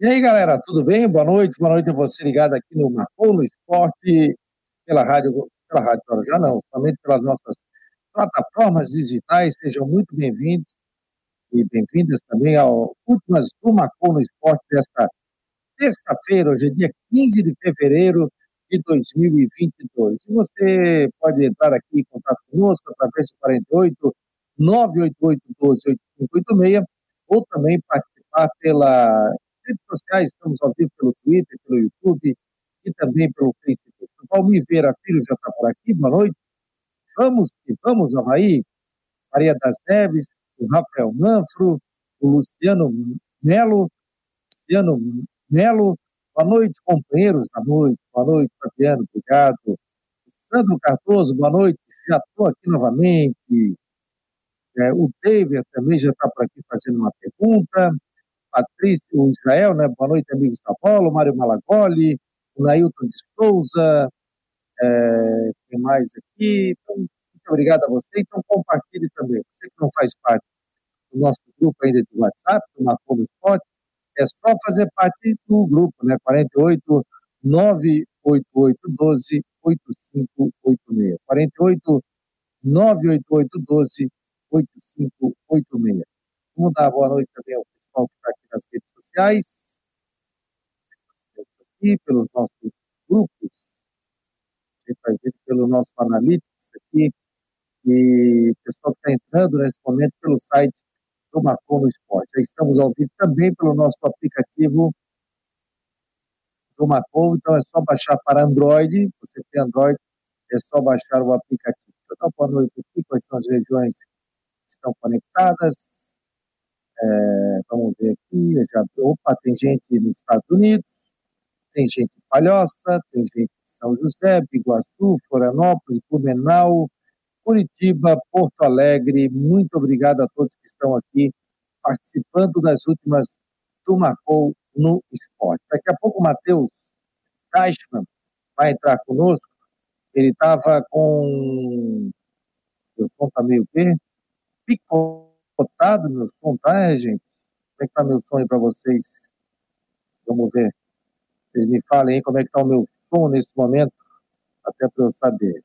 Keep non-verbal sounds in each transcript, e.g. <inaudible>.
E aí, galera, tudo bem? Boa noite, boa noite a você ligado aqui no Marcou no Esporte, pela rádio, pela rádio já não, somente pelas nossas plataformas digitais. Sejam muito bem-vindos e bem-vindas também ao últimas do Marcou no Esporte desta terça-feira, hoje é dia 15 de fevereiro de 2022. E você pode entrar aqui em contato conosco através do 48 988 12 8586 ou também participar pela redes sociais, estamos ao vivo pelo Twitter, pelo YouTube e também pelo Facebook. O Valmir Vera Filho já está por aqui, boa noite. Vamos que vamos, Havaí. Maria das Neves, o Rafael Manfro, o Luciano Melo, Luciano Melo, boa noite, companheiros da noite, boa noite, Fabiano, obrigado. Sandro Cardoso, boa noite, já estou aqui novamente. É, o David também já está por aqui fazendo uma pergunta. Patrícia, o Israel, né? Boa noite, amigos da Paulo, Mário Malagoli, o Nailton de Souza, é, quem mais aqui? Então, muito obrigado a você. Então, compartilhe também. Você que não faz parte do nosso grupo ainda de WhatsApp, do Marcou no Spot, é só fazer parte do grupo, né? 48 988 12 8586. 48 988 12 8586. Vamos dar boa noite também ao pessoal que está aqui nas redes sociais, aqui pelos nossos grupos, a gente pelo nosso Analytics aqui, e o pessoal que está entrando nesse momento pelo site do Marcou no Esporte. Estamos ao vivo também pelo nosso aplicativo do Marcou, então é só baixar para Android, você tem Android, é só baixar o aplicativo. Então, boa noite aqui, quais são as regiões que estão conectadas, é, vamos ver aqui. Já, opa, tem gente nos Estados Unidos, tem gente em Palhoça, tem gente em São José, Biguaçu, Florianópolis, Blumenau, Curitiba, Porto Alegre. Muito obrigado a todos que estão aqui participando das últimas do Marcou no Esporte. Daqui a pouco o Matheus Teichmann vai entrar conosco. Ele estava com. O som está meio verde. Picou Cotado meu som, tá, gente? Como é que tá meu som aí para vocês? Vamos ver. Vocês me falem aí como é que tá o meu som nesse momento, até para eu saber.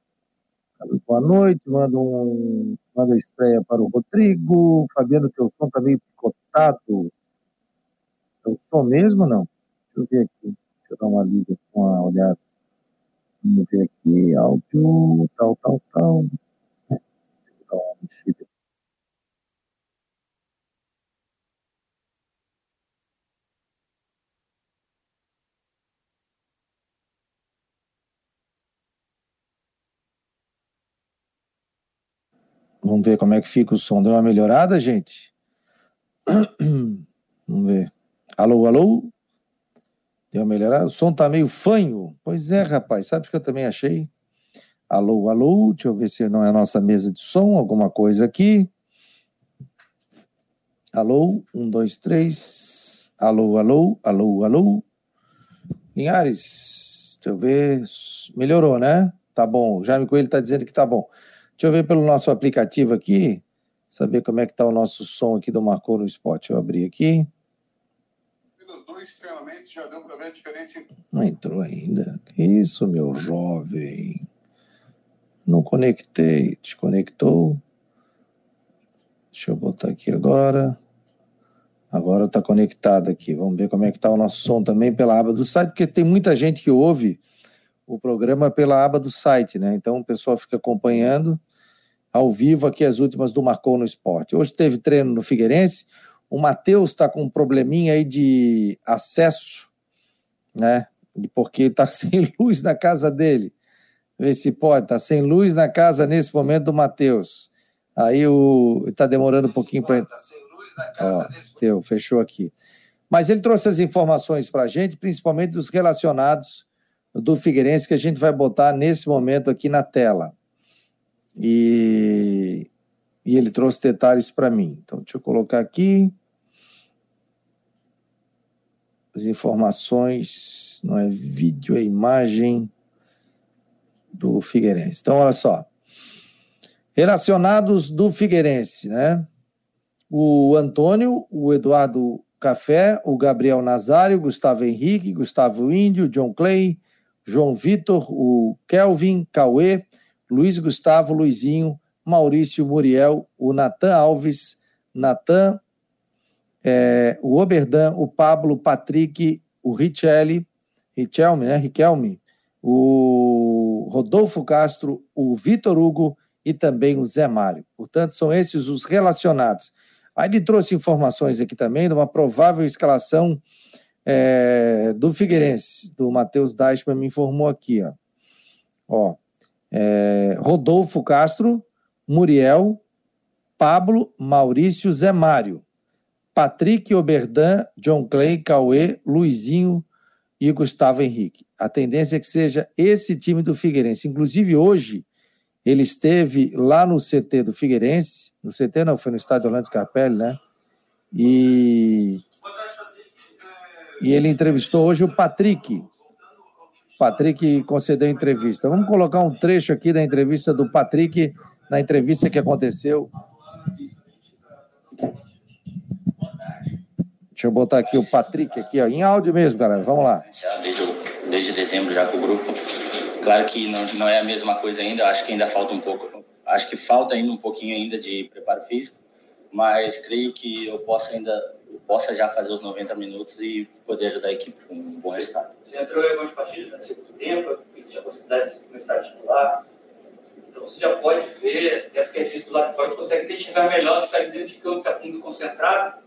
Boa noite, manda um, manda estreia para o Rodrigo. Fabiano, teu som tá meio picotado. É o som mesmo não? Deixa eu ver aqui. Deixa eu dar uma liga com a olhada. Vamos ver aqui, áudio, tal, tal, tal. Deixa eu dar uma mexida Vamos ver como é que fica o som. Deu uma melhorada, gente? <clears throat> Vamos ver. Alô, alô? Deu uma melhorada? O som tá meio fanho. Pois é, rapaz. Sabe o que eu também achei? Alô, alô? Deixa eu ver se não é a nossa mesa de som, alguma coisa aqui. Alô, um, dois, três. Alô, alô, alô, alô. Linhares, deixa eu ver. Melhorou, né? Tá bom. O Jaime Coelho está dizendo que tá bom. Deixa eu ver pelo nosso aplicativo aqui, saber como é que está o nosso som aqui do Marcou no Spot. Eu abrir aqui. Pelos dois treinamentos já deu para ver a diferença. Não entrou ainda. Que isso, meu jovem. Não conectei. Desconectou. Deixa eu botar aqui agora. Agora está conectado aqui. Vamos ver como é que está o nosso som também pela aba do site, porque tem muita gente que ouve o programa pela aba do site, né? Então o pessoal fica acompanhando ao vivo aqui as últimas do Marcou no Esporte. Hoje teve treino no Figueirense, o Matheus está com um probleminha aí de acesso, né? Porque está <laughs> sem luz na casa dele. Vê se pode, está sem luz na casa nesse momento do Matheus. Aí o está demorando um pouquinho para Está sem luz na casa Ó, nesse teu, fechou aqui. Mas ele trouxe as informações para a gente, principalmente dos relacionados do Figueirense, que a gente vai botar nesse momento aqui na tela. E, e ele trouxe detalhes para mim. Então, deixa eu colocar aqui as informações, não é vídeo, é imagem do Figueirense. Então, olha só. Relacionados do Figueirense, né? O Antônio, o Eduardo Café, o Gabriel Nazário, Gustavo Henrique, Gustavo Índio, John Clay, João Vitor, o Kelvin, Cauê, Luiz Gustavo, Luizinho, Maurício Muriel, o Natan Alves, Natan, é, o Oberdan, o Pablo, o Patrick, o Richelli, Richelme, né? Riquelme, o Rodolfo Castro, o Vitor Hugo e também o Zé Mário. Portanto, são esses os relacionados. Aí ele trouxe informações aqui também de uma provável escalação é, do Figueirense, do Matheus Deichmann me informou aqui, ó. ó é, Rodolfo Castro, Muriel, Pablo, Maurício, Zé Mário, Patrick Oberdan, John Clay, Cauê, Luizinho e Gustavo Henrique. A tendência é que seja esse time do Figueirense. Inclusive, hoje, ele esteve lá no CT do Figueirense, no CT não, foi no estádio Orlando Scarpelli, né? E, e ele entrevistou hoje o Patrick. Patrick concedeu entrevista. Vamos colocar um trecho aqui da entrevista do Patrick, na entrevista que aconteceu. Deixa eu botar aqui o Patrick aqui, ó, em áudio mesmo, galera. Vamos lá. Desde, desde dezembro já com o grupo. Claro que não, não é a mesma coisa ainda, acho que ainda falta um pouco, acho que falta ainda um pouquinho ainda de preparo físico, mas creio que eu possa ainda possa já fazer os 90 minutos e poder ajudar a equipe com um bom resultado. Você entrou em algumas partidas segundo tempo, tinha a possibilidade de começar a titular, então você já pode ver, até porque a gente lá de fora consegue identificar melhor do que está dentro de campo, está muito concentrado.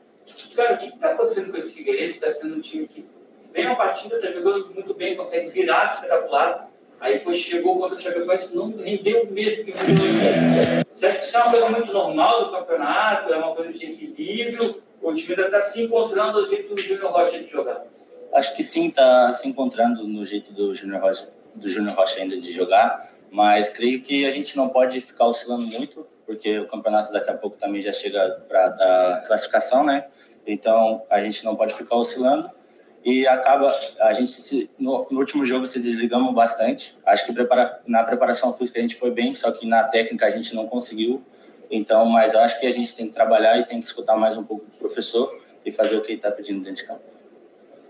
Cara, o que está acontecendo com esse Figueirense? Está sendo um time que vem uma partida, está jogando muito bem, consegue virar espetacular, Aí depois chegou contra o Chapecoense, não rendeu mesmo que rendeu. Você acha que isso é uma coisa muito normal do campeonato? É uma coisa de equilíbrio? O time ainda está se encontrando no jeito do Júnior Rocha de jogar? Acho que sim, está se encontrando no jeito do Júnior Rocha, do Júnior Rocha ainda de jogar, mas creio que a gente não pode ficar oscilando muito, porque o campeonato daqui a pouco também já chega para dar classificação, né? Então a gente não pode ficar oscilando e acaba a gente se, no, no, último jogo se desligamos bastante. Acho que prepara, na preparação física a gente foi bem, só que na técnica a gente não conseguiu. Então, mas eu acho que a gente tem que trabalhar e tem que escutar mais um pouco do professor e fazer o que ele está pedindo dentro de campo.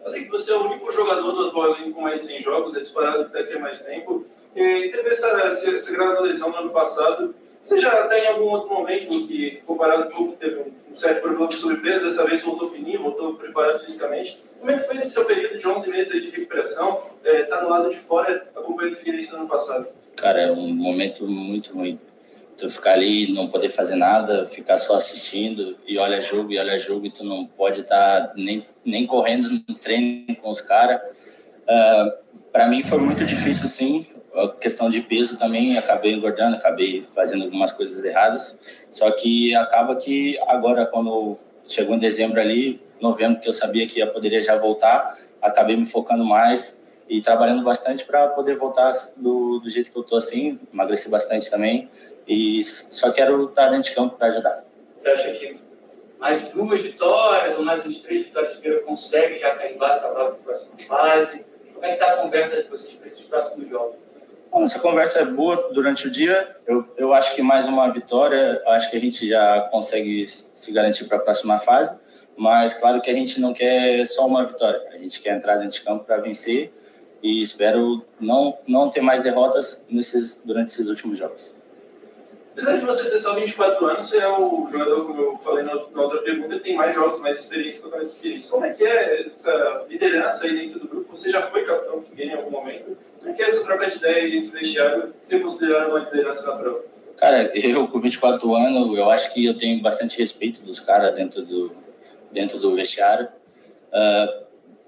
Além que você é o único jogador do atual elenco com mais 100 jogos, é disparado que daqui a mais tempo. E teve essa, essa, essa grave lesão no ano passado. Você já tem algum outro momento que, comparado com o teve um, certo problema de sobrepeso, dessa vez voltou fininho, voltou preparado fisicamente? Como é que foi esse seu período de 11 meses de recuperação? É, tá no lado de fora, acompanhando o Figueirense no ano passado. Cara, é um momento muito ruim. Tu ficar ali, não poder fazer nada, ficar só assistindo e olha jogo e olha jogo e tu não pode estar tá nem, nem correndo no treino com os caras. Uh, ah, para mim foi muito difícil, sim. A questão de peso também, acabei engordando, acabei fazendo algumas coisas erradas. Só que acaba que agora, quando chegou em dezembro ali, novembro, que eu sabia que eu poderia já voltar, acabei me focando mais e trabalhando bastante para poder voltar do, do jeito que eu tô assim, emagreci bastante também e só quero estar dentro de campo para ajudar. Você acha que mais duas vitórias ou mais uns três vitórias que consegue já carimbar essa vaga para a próxima fase? Como é que está a conversa de vocês para esses próximos jogos? Bom, essa conversa é boa durante o dia. Eu, eu acho que mais uma vitória, acho que a gente já consegue se garantir para a próxima fase. Mas claro que a gente não quer só uma vitória, a gente quer entrar dentro de campo para vencer e espero não, não ter mais derrotas nesses, durante esses últimos jogos. Apesar de você ter só 24 anos, você é o jogador, como eu falei na, outra pergunta, que tem mais jogos, mais experiência com a Figueirense. Como é que é essa liderança aí dentro do grupo? Você já foi capitão do Figueirense em algum momento? Como é que é essa troca de ideias dentro do vestiário, ser considerado uma liderança na prova? Cara, eu com 24 anos, eu acho que eu tenho bastante respeito dos caras dentro do, dentro do vestiário. Uh,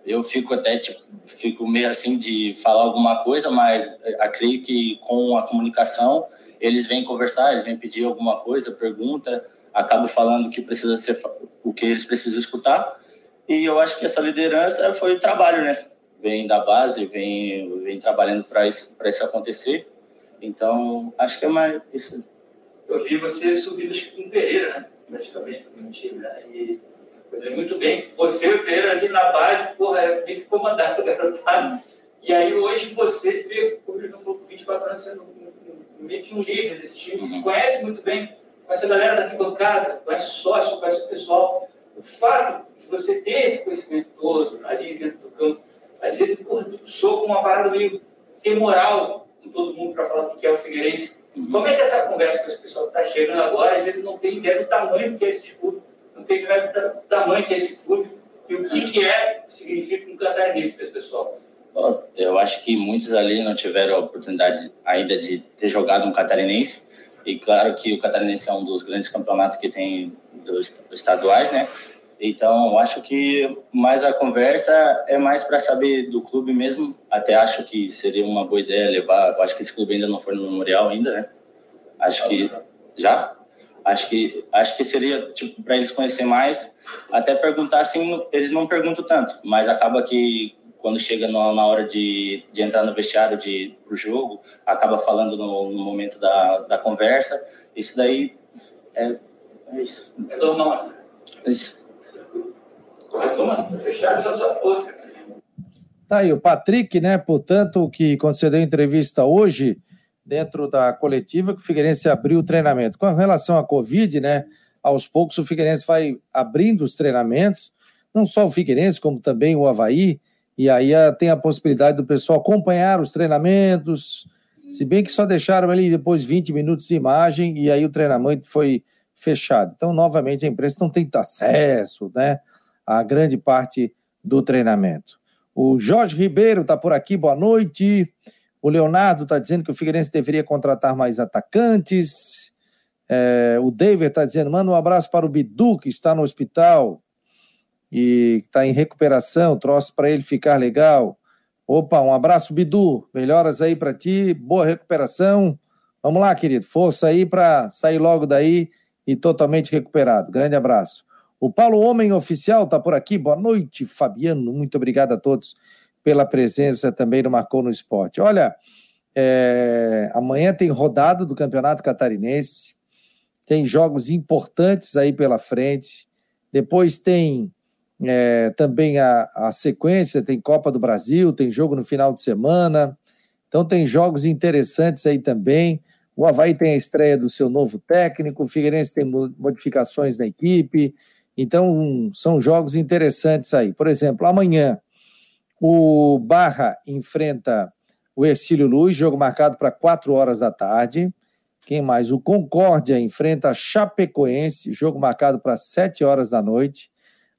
eu fico até tipo, fico meio assim de falar alguma coisa, mas acredito que com a comunicação eles vêm conversar, eles vêm pedir alguma coisa, pergunta, acabo falando o que precisa ser o que eles precisam escutar. E eu acho que essa liderança foi o trabalho, né? Vem da base, vem vem trabalhando para isso para isso acontecer. Então, acho que é mais isso. Eu vi você subindo com Pereira, né? Praticamente no time, né? E muito bem. Você, Pereira, ali na base, porra, é meio que comandado <laughs> garotado. E aí hoje você se vê, ele falou, com 24 anos, sendo meio que um líder desse time, uhum. conhece muito bem, conhece a galera da arquibancada, conhece o sócio, conhece o pessoal. O fato você ter esse conhecimento todo ali dentro do campo, às vezes, porra, tu sou com uma parada meio temoral com todo mundo para falar o que é o Figueirense. Uhum. Como é que é essa conversa com esse pessoal que está chegando agora, às vezes não tem ideia do tamanho que é esse clube, ideia do tamanho que é esse clube e o que, que é, significa um catarinense para esse pessoal? Eu acho que muitos ali não tiveram a oportunidade ainda de ter jogado um catarinense. E claro que o catarinense é um dos grandes campeonatos que tem dos estaduais, né? Então, acho que mais a conversa é mais para saber do clube mesmo. Até acho que seria uma boa ideia levar. Acho que esse clube ainda não foi no memorial ainda, né? Acho que já. Acho que acho que seria tipo para eles conhecer mais. Até perguntar assim, eles não perguntam tanto, mas acaba que quando chega no, na hora de, de entrar no vestiário de pro jogo, acaba falando no, no momento da, da conversa. Isso daí é, é isso. É normal. É isso. Tá aí o Patrick, né? Portanto, que concedeu entrevista hoje dentro da coletiva que o Figueirense abriu o treinamento. Com relação à Covid, né? Aos poucos o Figueirense vai abrindo os treinamentos, não só o Figueirense, como também o Havaí, e aí ah, tem a possibilidade do pessoal acompanhar os treinamentos, se bem que só deixaram ali depois 20 minutos de imagem e aí o treinamento foi fechado. Então, novamente, a imprensa não tem acesso, né? A grande parte do treinamento. O Jorge Ribeiro está por aqui, boa noite. O Leonardo está dizendo que o Figueirense deveria contratar mais atacantes. É, o David está dizendo: manda um abraço para o Bidu, que está no hospital e está em recuperação. Troço para ele ficar legal. Opa, um abraço, Bidu. Melhoras aí para ti, boa recuperação. Vamos lá, querido. Força aí para sair logo daí e totalmente recuperado. Grande abraço. O Paulo Homem Oficial está por aqui. Boa noite, Fabiano. Muito obrigado a todos pela presença também no Marcou no Esporte. Olha, é... amanhã tem rodada do Campeonato Catarinense, tem jogos importantes aí pela frente, depois tem é, também a, a sequência, tem Copa do Brasil, tem jogo no final de semana, então tem jogos interessantes aí também. O Havaí tem a estreia do seu novo técnico, o Figueirense tem modificações na equipe, então, são jogos interessantes aí. Por exemplo, amanhã o Barra enfrenta o Ercílio Luz, jogo marcado para 4 horas da tarde. Quem mais? O Concórdia enfrenta a Chapecoense, jogo marcado para 7 horas da noite.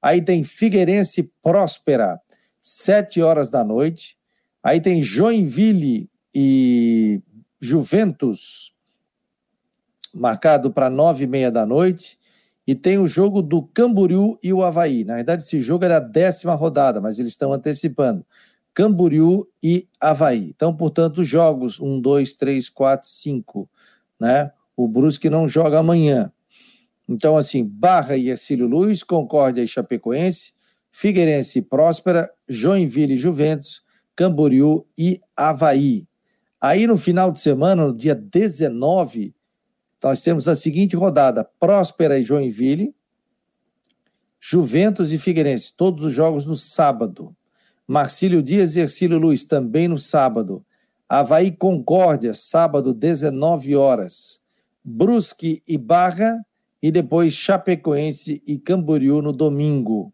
Aí tem Figueirense Próspera, 7 horas da noite. Aí tem Joinville e Juventus, marcado para 9 e meia da noite. E tem o jogo do Camboriú e o Havaí. Na verdade, esse jogo é da décima rodada, mas eles estão antecipando. Camboriú e Havaí. Então, portanto, jogos 1, 2, 3, 4, 5. Né? O Brusque não joga amanhã. Então, assim, Barra e Ercílio Luiz, Concórdia e Chapecoense, Figueirense e Próspera, Joinville e Juventus, Camboriú e Havaí. Aí, no final de semana, no dia 19, nós temos a seguinte rodada: Próspera e Joinville, Juventus e Figueirense, todos os jogos no sábado. Marcílio Dias e Ercílio Luiz, também no sábado. Havaí Concórdia, sábado, 19 horas. Brusque e Barra, e depois Chapecoense e Camboriú no domingo.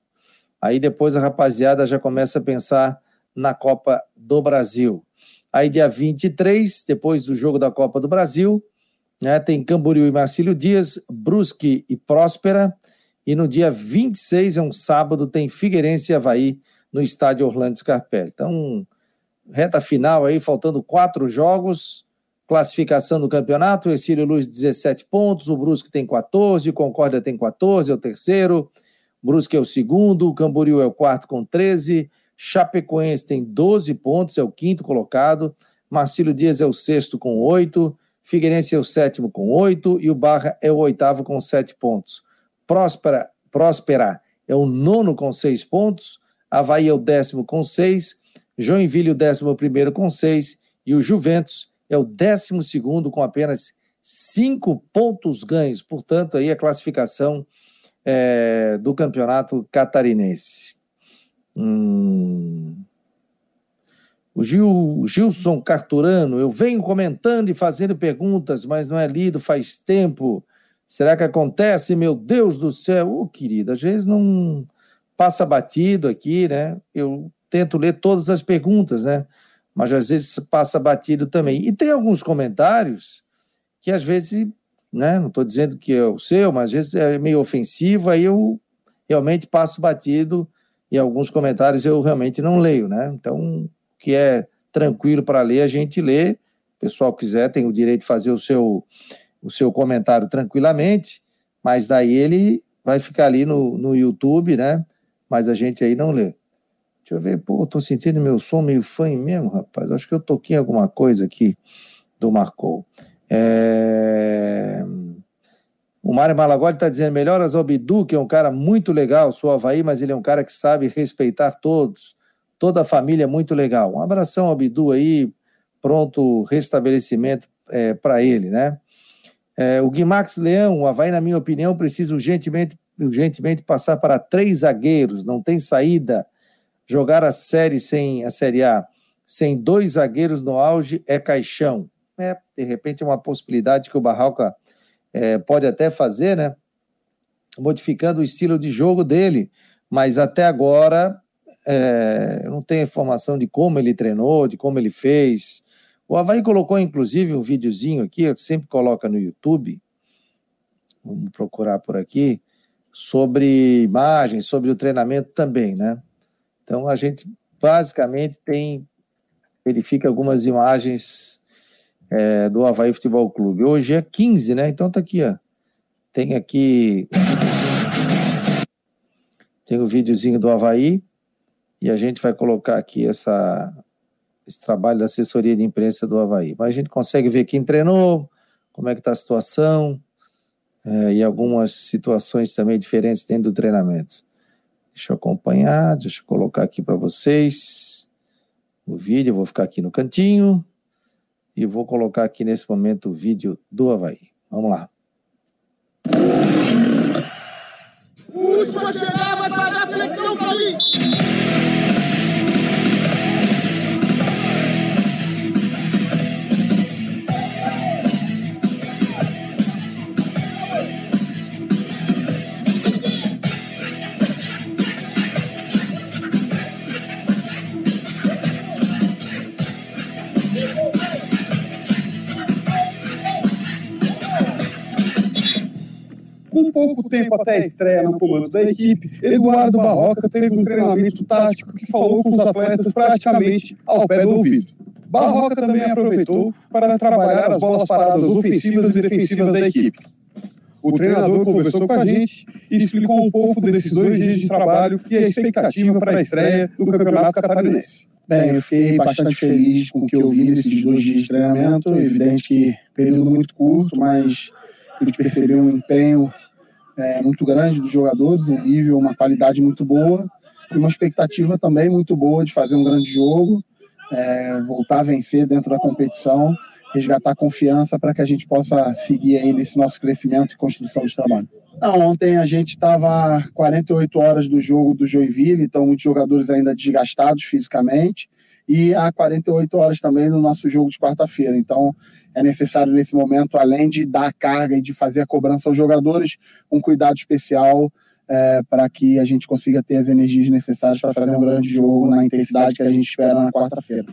Aí depois a rapaziada já começa a pensar na Copa do Brasil. Aí dia 23, depois do jogo da Copa do Brasil, né? Tem Camboriú e Marcílio Dias, Brusque e Próspera. E no dia 26, é um sábado, tem Figueirense e Havaí no estádio Orlando Scarpelli. Então, reta final aí, faltando quatro jogos. Classificação do campeonato: o Exílio Luz 17 pontos, o Brusque tem 14, o Concórdia tem 14, é o terceiro. Brusque é o segundo, o Camboriú é o quarto com 13, Chapecoense tem 12 pontos, é o quinto colocado. Marcílio Dias é o sexto com 8, Figueirense é o sétimo com oito e o Barra é o oitavo com sete pontos. Próspera, Próspera é o nono com seis pontos, Havaí é o décimo com seis, Joinville o décimo primeiro com seis e o Juventus é o décimo segundo com apenas cinco pontos ganhos. Portanto, aí a classificação é, do campeonato catarinense. Hum... O Gil, Gilson Carturano, eu venho comentando e fazendo perguntas, mas não é lido faz tempo. Será que acontece? Meu Deus do céu! Ô, oh, querida, às vezes não passa batido aqui, né? Eu tento ler todas as perguntas, né? Mas às vezes passa batido também. E tem alguns comentários que às vezes, né? Não estou dizendo que é o seu, mas às vezes é meio ofensivo, aí eu realmente passo batido e alguns comentários eu realmente não leio, né? Então, que é tranquilo para ler, a gente lê. O pessoal quiser tem o direito de fazer o seu, o seu comentário tranquilamente, mas daí ele vai ficar ali no, no YouTube, né? Mas a gente aí não lê. Deixa eu ver, pô, tô sentindo meu som meio fã mesmo, rapaz. Acho que eu toquei alguma coisa aqui do Marcou. É... O Mário Malagoli está dizendo: melhoras ao Bidu, que é um cara muito legal, sou Havaí, mas ele é um cara que sabe respeitar todos, toda a família muito legal. Um abração ao Bidu aí, pronto restabelecimento é, para ele, né? É, o Guimax Leão, o Havaí, na minha opinião, precisa urgentemente, urgentemente passar para três zagueiros, não tem saída. Jogar a série sem a Série A sem dois zagueiros no auge é caixão. É, de repente, é uma possibilidade que o Barroca é, pode até fazer, né? Modificando o estilo de jogo dele, mas até agora é, eu não tenho informação de como ele treinou, de como ele fez. O Havaí colocou, inclusive, um videozinho aqui, eu sempre coloca no YouTube, vamos procurar por aqui, sobre imagens, sobre o treinamento também, né? Então a gente basicamente tem, verifica algumas imagens é, do Havaí Futebol Clube. Hoje é 15, né? Então tá aqui, ó. Tem aqui. Tem o videozinho do Havaí. E a gente vai colocar aqui essa, esse trabalho da assessoria de imprensa do Havaí. Mas a gente consegue ver quem treinou, como é que está a situação, é, e algumas situações também diferentes dentro do treinamento. Deixa eu acompanhar, deixa eu colocar aqui para vocês o vídeo, eu vou ficar aqui no cantinho e vou colocar aqui nesse momento o vídeo do Havaí. Vamos lá. Última chegada vai pagar a flexão para Com pouco tempo até a estreia no comando da equipe, Eduardo Barroca teve um treinamento tático que falou com os atletas praticamente ao pé do ouvido. Barroca também aproveitou para trabalhar as bolas paradas ofensivas e defensivas da equipe. O treinador conversou com a gente e explicou um pouco desses dois dias de trabalho e a expectativa para a estreia do Campeonato Catarinense. Bem, eu fiquei bastante feliz com o que eu vi nesses dois dias de treinamento. É evidente que período muito curto, mas a gente percebeu um empenho é, muito grande dos jogadores, um nível, uma qualidade muito boa e uma expectativa também muito boa de fazer um grande jogo, é, voltar a vencer dentro da competição, resgatar confiança para que a gente possa seguir aí nesse nosso crescimento e construção de trabalho. Não, ontem a gente estava 48 horas do jogo do Joinville, então muitos jogadores ainda desgastados fisicamente e há 48 horas também no nosso jogo de quarta-feira. Então, é necessário nesse momento, além de dar carga e de fazer a cobrança aos jogadores, um cuidado especial é, para que a gente consiga ter as energias necessárias para fazer um grande jogo na intensidade que a gente espera na quarta-feira.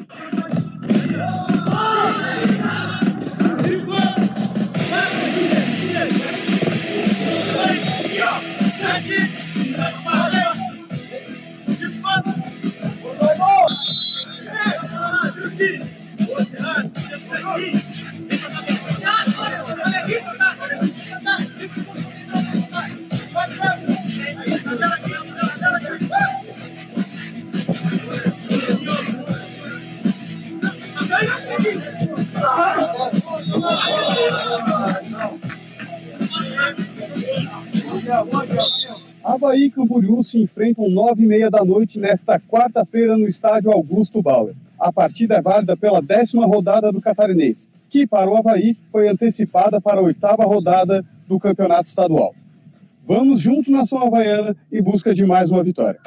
Havaí e Camboriú se enfrentam nove e meia da noite nesta quarta-feira no estádio Augusto Bauer. A partida é válida pela décima rodada do Catarinense, que para o Havaí foi antecipada para a oitava rodada do Campeonato Estadual. Vamos junto na São Havaiana em busca de mais uma vitória.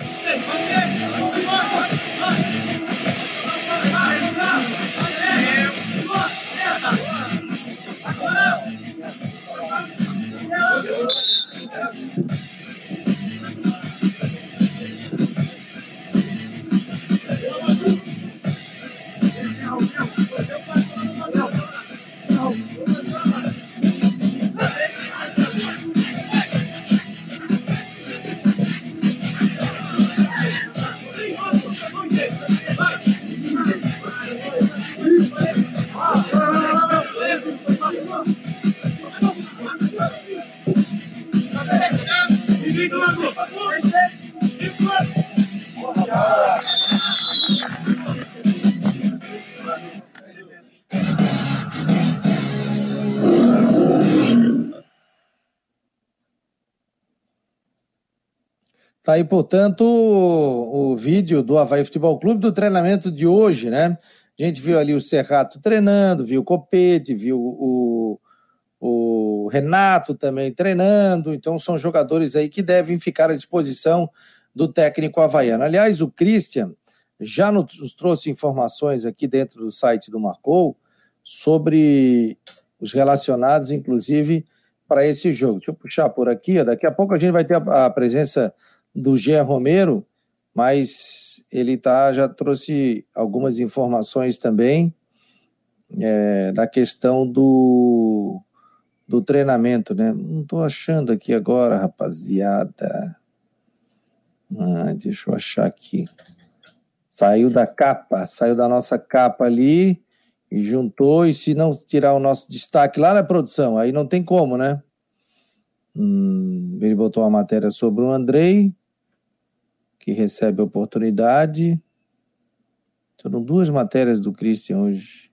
Tá aí, portanto, o, vídeo do Havaí Futebol Clube do treinamento de hoje, né? A gente viu ali o Serrato treinando, viu o Copete, viu o, o Renato também treinando. Então, são jogadores aí que devem ficar à disposição do técnico havaiano. Aliás, o Christian já nos trouxe informações aqui dentro do site do Marcou sobre os relacionados, inclusive, para esse jogo. Deixa eu puxar por aqui. Daqui a pouco a gente vai ter a, a presença do Jean Romero, mas ele tá, já trouxe algumas informações também é, da questão do, do treinamento, né? Não estou achando aqui agora, rapaziada. Ah, deixa eu achar aqui. Saiu da capa, saiu da nossa capa ali e juntou, e se não tirar o nosso destaque lá na produção, aí não tem como, né? Hum, ele botou uma matéria sobre o Andrei, que recebe a oportunidade. Foram duas matérias do Christian hoje.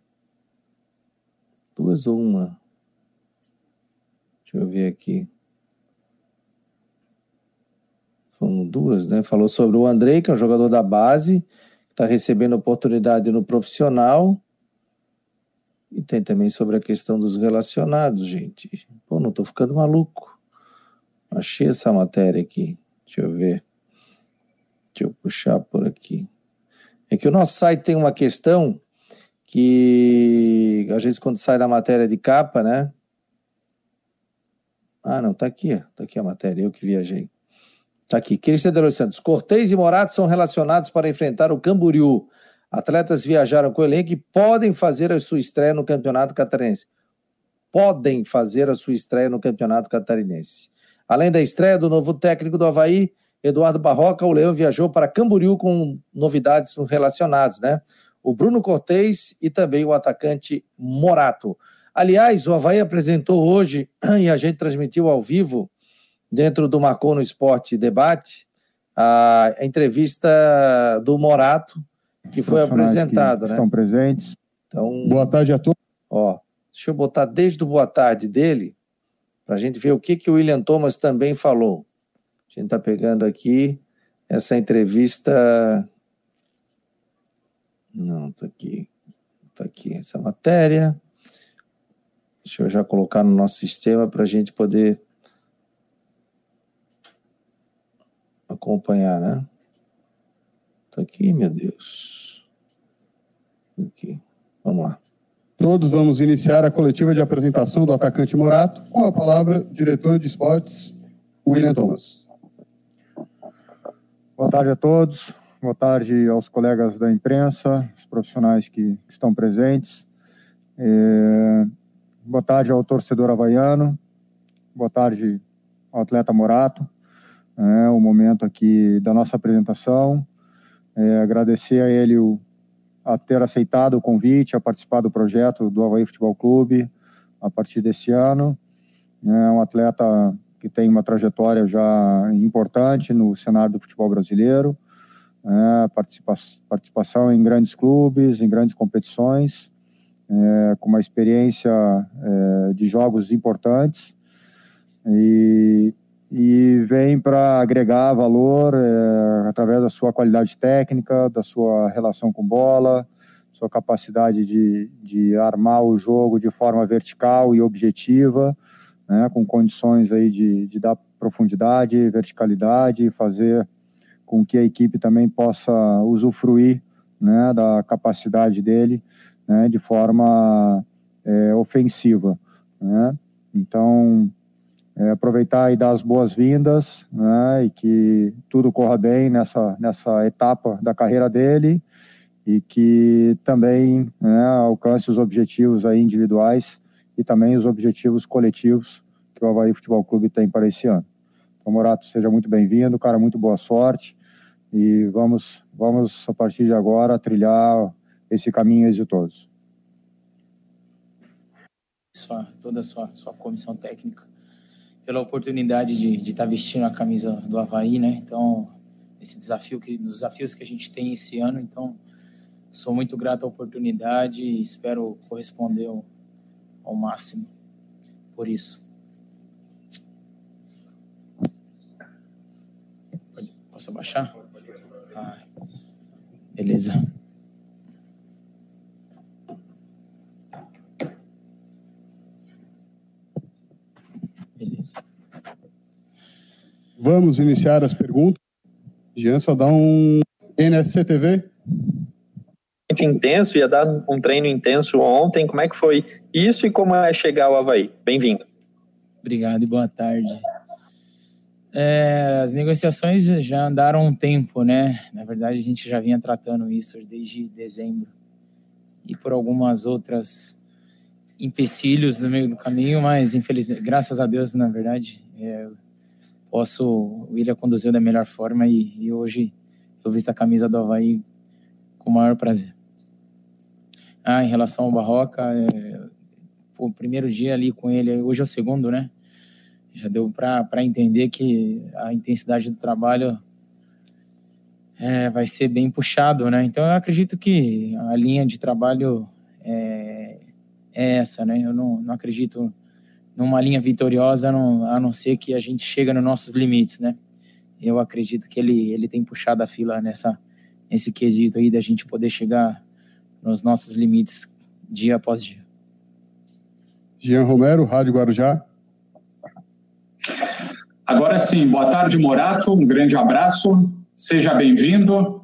Duas ou uma? Deixa eu ver aqui. Foram duas, né? Falou sobre o Andrei, que é um jogador da base, que está recebendo oportunidade no profissional. E tem também sobre a questão dos relacionados, gente. Pô, não estou ficando maluco. Achei essa matéria aqui. Deixa eu ver. Deixa eu puxar por aqui. É que o nosso site tem uma questão que, às vezes, quando sai da matéria de capa, né? Ah, não, tá aqui, tá aqui a matéria, eu que viajei. Tá aqui. Cristian de Los Santos. Cortez e Morato são relacionados para enfrentar o Camboriú. Atletas viajaram com o elenco e podem fazer a sua estreia no Campeonato Catarinense. Podem fazer a sua estreia no Campeonato Catarinense. Além da estreia do novo técnico do Havaí, Eduardo Barroca, o Leão viajou para Camboriú com novidades relacionadas, né? O Bruno Cortez e também o atacante Morato. Aliás, o Havaí apresentou hoje, <clears throat> e a gente transmitiu ao vivo, dentro do Marcou no Esporte Debate, a entrevista do Morato, que foi apresentado, que né? Estão presentes. Então, boa tarde a todos. Ó, deixa eu botar desde o boa tarde dele, para a gente ver o que, que o William Thomas também falou. A gente está pegando aqui essa entrevista. Não, está aqui. Está aqui essa matéria. Deixa eu já colocar no nosso sistema para a gente poder acompanhar, né? Está aqui, meu Deus. Aqui. Vamos lá. Todos vamos iniciar a coletiva de apresentação do atacante Morato, com a palavra diretor de esportes, William Thomas. Boa tarde a todos, boa tarde aos colegas da imprensa, os profissionais que, estão presentes. É, boa tarde ao torcedor havaiano, boa tarde ao atleta Morato. É o momento aqui da nossa apresentação. É, agradecer a ele o, a ter aceitado o convite, a participar do projeto do Havaí Futebol Clube a partir desse ano. É um atleta que tem uma trajetória já importante no cenário do futebol brasileiro, é, participa participação em grandes clubes, em grandes competições, é, com uma experiência é, de jogos importantes e, e vem para agregar valor é, através da sua qualidade técnica, da sua relação com bola, sua capacidade de, de armar o jogo de forma vertical e objetiva, né, com condições aí de, de dar profundidade, verticalidade, fazer com que a equipe também possa usufruir né, da capacidade dele né, de forma é, ofensiva. Né? Então, é, aproveitar e dar as boas-vindas né, e que tudo corra bem nessa, nessa etapa da carreira dele e que também né, alcance os objetivos aí individuais e também os objetivos coletivos que o Havaí Futebol Clube tem para esse ano. Então, Morato, seja muito bem-vindo, cara, muito boa sorte e vamos, vamos a partir de agora trilhar esse caminho exitoso. Sua, toda a sua, sua comissão técnica pela oportunidade de, de estar vestindo a camisa do Havaí, né? Então, esse desafio que dos desafios que a gente tem esse ano, então sou muito grato à oportunidade e espero corresponder ao, ao máximo por isso. Posso abaixar? Ah. Beleza. Vamos iniciar as perguntas. Jean, só dá um NSCTV. Muito intenso, ia dar um treino intenso ontem. Como é que foi isso e como é chegar ao Havaí? Bem-vindo. Obrigado e boa tarde. É, as negociações já andaram um tempo, né? Na verdade, a gente já vinha tratando isso desde dezembro. E por algumas outras empecilhos no meio do caminho, mas infelizmente, graças a Deus, na verdade, é, posso, o William conduziu da melhor forma e, e, hoje eu visto a camisa do Havaí com o maior prazer. Ah, em relação ao Barroca, é, o primeiro dia ali com ele, hoje é o segundo, né? Já deu para entender que a intensidade do trabalho é, vai ser bem puxado, né? Então eu acredito que a linha de trabalho é, é essa, né? Eu não, não acredito numa linha vitoriosa, a não, a não ser que a gente chega nos nossos limites, né? Eu acredito que ele, ele tem puxado a fila nessa, nesse quesito aí da gente poder chegar nos nossos limites dia após dia. Jean Romero, Rádio Guarujá. Agora sim, boa tarde, Morato, um grande abraço, seja bem-vindo.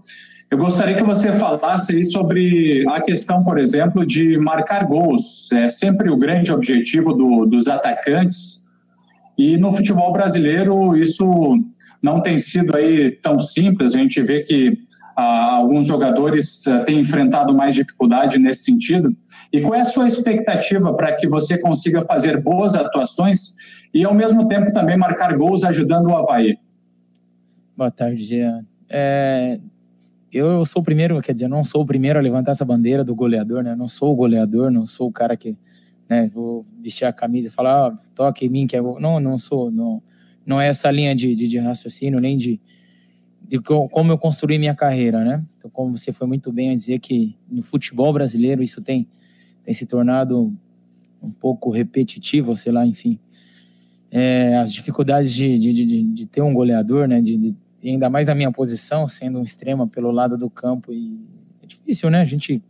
Eu gostaria que você falasse aí sobre a questão, por exemplo, de marcar gols. É sempre o grande objetivo do, dos atacantes. E no futebol brasileiro isso não tem sido aí tão simples. A gente vê que ah, alguns jogadores ah, têm enfrentado mais dificuldade nesse sentido. E qual é a sua expectativa para que você consiga fazer boas atuações e, ao mesmo tempo, também marcar gols ajudando o Havaí? Boa tarde, Jean. É, eu sou o primeiro, quer dizer, não sou o primeiro a levantar essa bandeira do goleador, né? Não sou o goleador, não sou o cara que, né, vou vestir a camisa e falar, ah, toque em mim, que é não, não sou, não, não é essa linha de, de, de raciocínio nem de, de como eu construí minha carreira, né? Então, como você foi muito bem a dizer que no futebol brasileiro isso tem, tem se tornado um pouco repetitivo, sei lá, enfim. É, as dificuldades de, de, de, de, ter um goleador, né? De, de, e ainda mais na minha posição, sendo um extrema pelo lado do campo. E é difícil, né? A gente,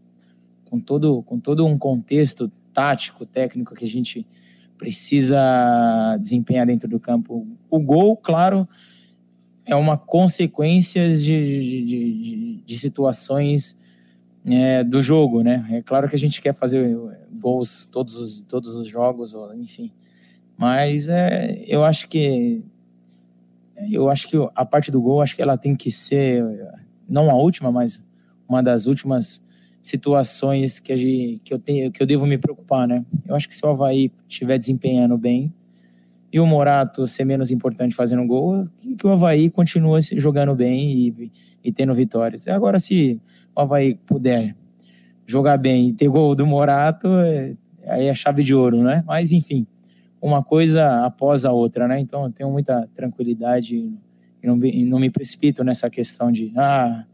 com todo, com todo um contexto tático, técnico que a gente precisa desempenhar dentro do campo. O gol, claro, é uma consequência de, de, de, de situações é, do jogo, né? É claro que a gente quer fazer gols todos os, todos os jogos, enfim. Mas é, eu acho que eu acho que a parte do gol, acho que ela tem que ser, não a última, mas uma das últimas situações que, gente, que, eu, tenho, que eu devo me preocupar, né? Eu acho que se o Havaí estiver desempenhando bem e o Morato ser menos importante fazendo gol, que, que o Havaí continue jogando bem e, e tendo vitórias. Agora, se o Havaí puder jogar bem e ter gol do Morato, é, aí é chave de ouro, né? Mas, enfim, uma coisa após a outra, né? Então eu tenho muita tranquilidade e não, e não me precipito nessa questão de ah,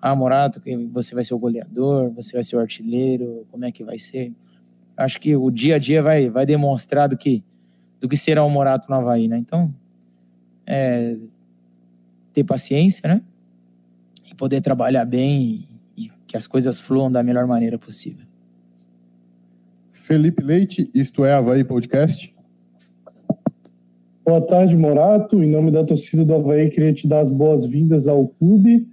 ah, Morato, você vai ser o goleador, você vai ser o artilheiro, como é que vai ser? Acho que o dia a dia vai, vai demonstrar do que, do que será o Morato no Havaí, né? Então, é, ter paciência, né? E poder trabalhar bem e, e que as coisas fluam da melhor maneira possível. Felipe Leite, isto é Havaí Podcast. Boa tarde, Morato. Em nome da torcida do Havaí, queria te dar as boas-vindas ao clube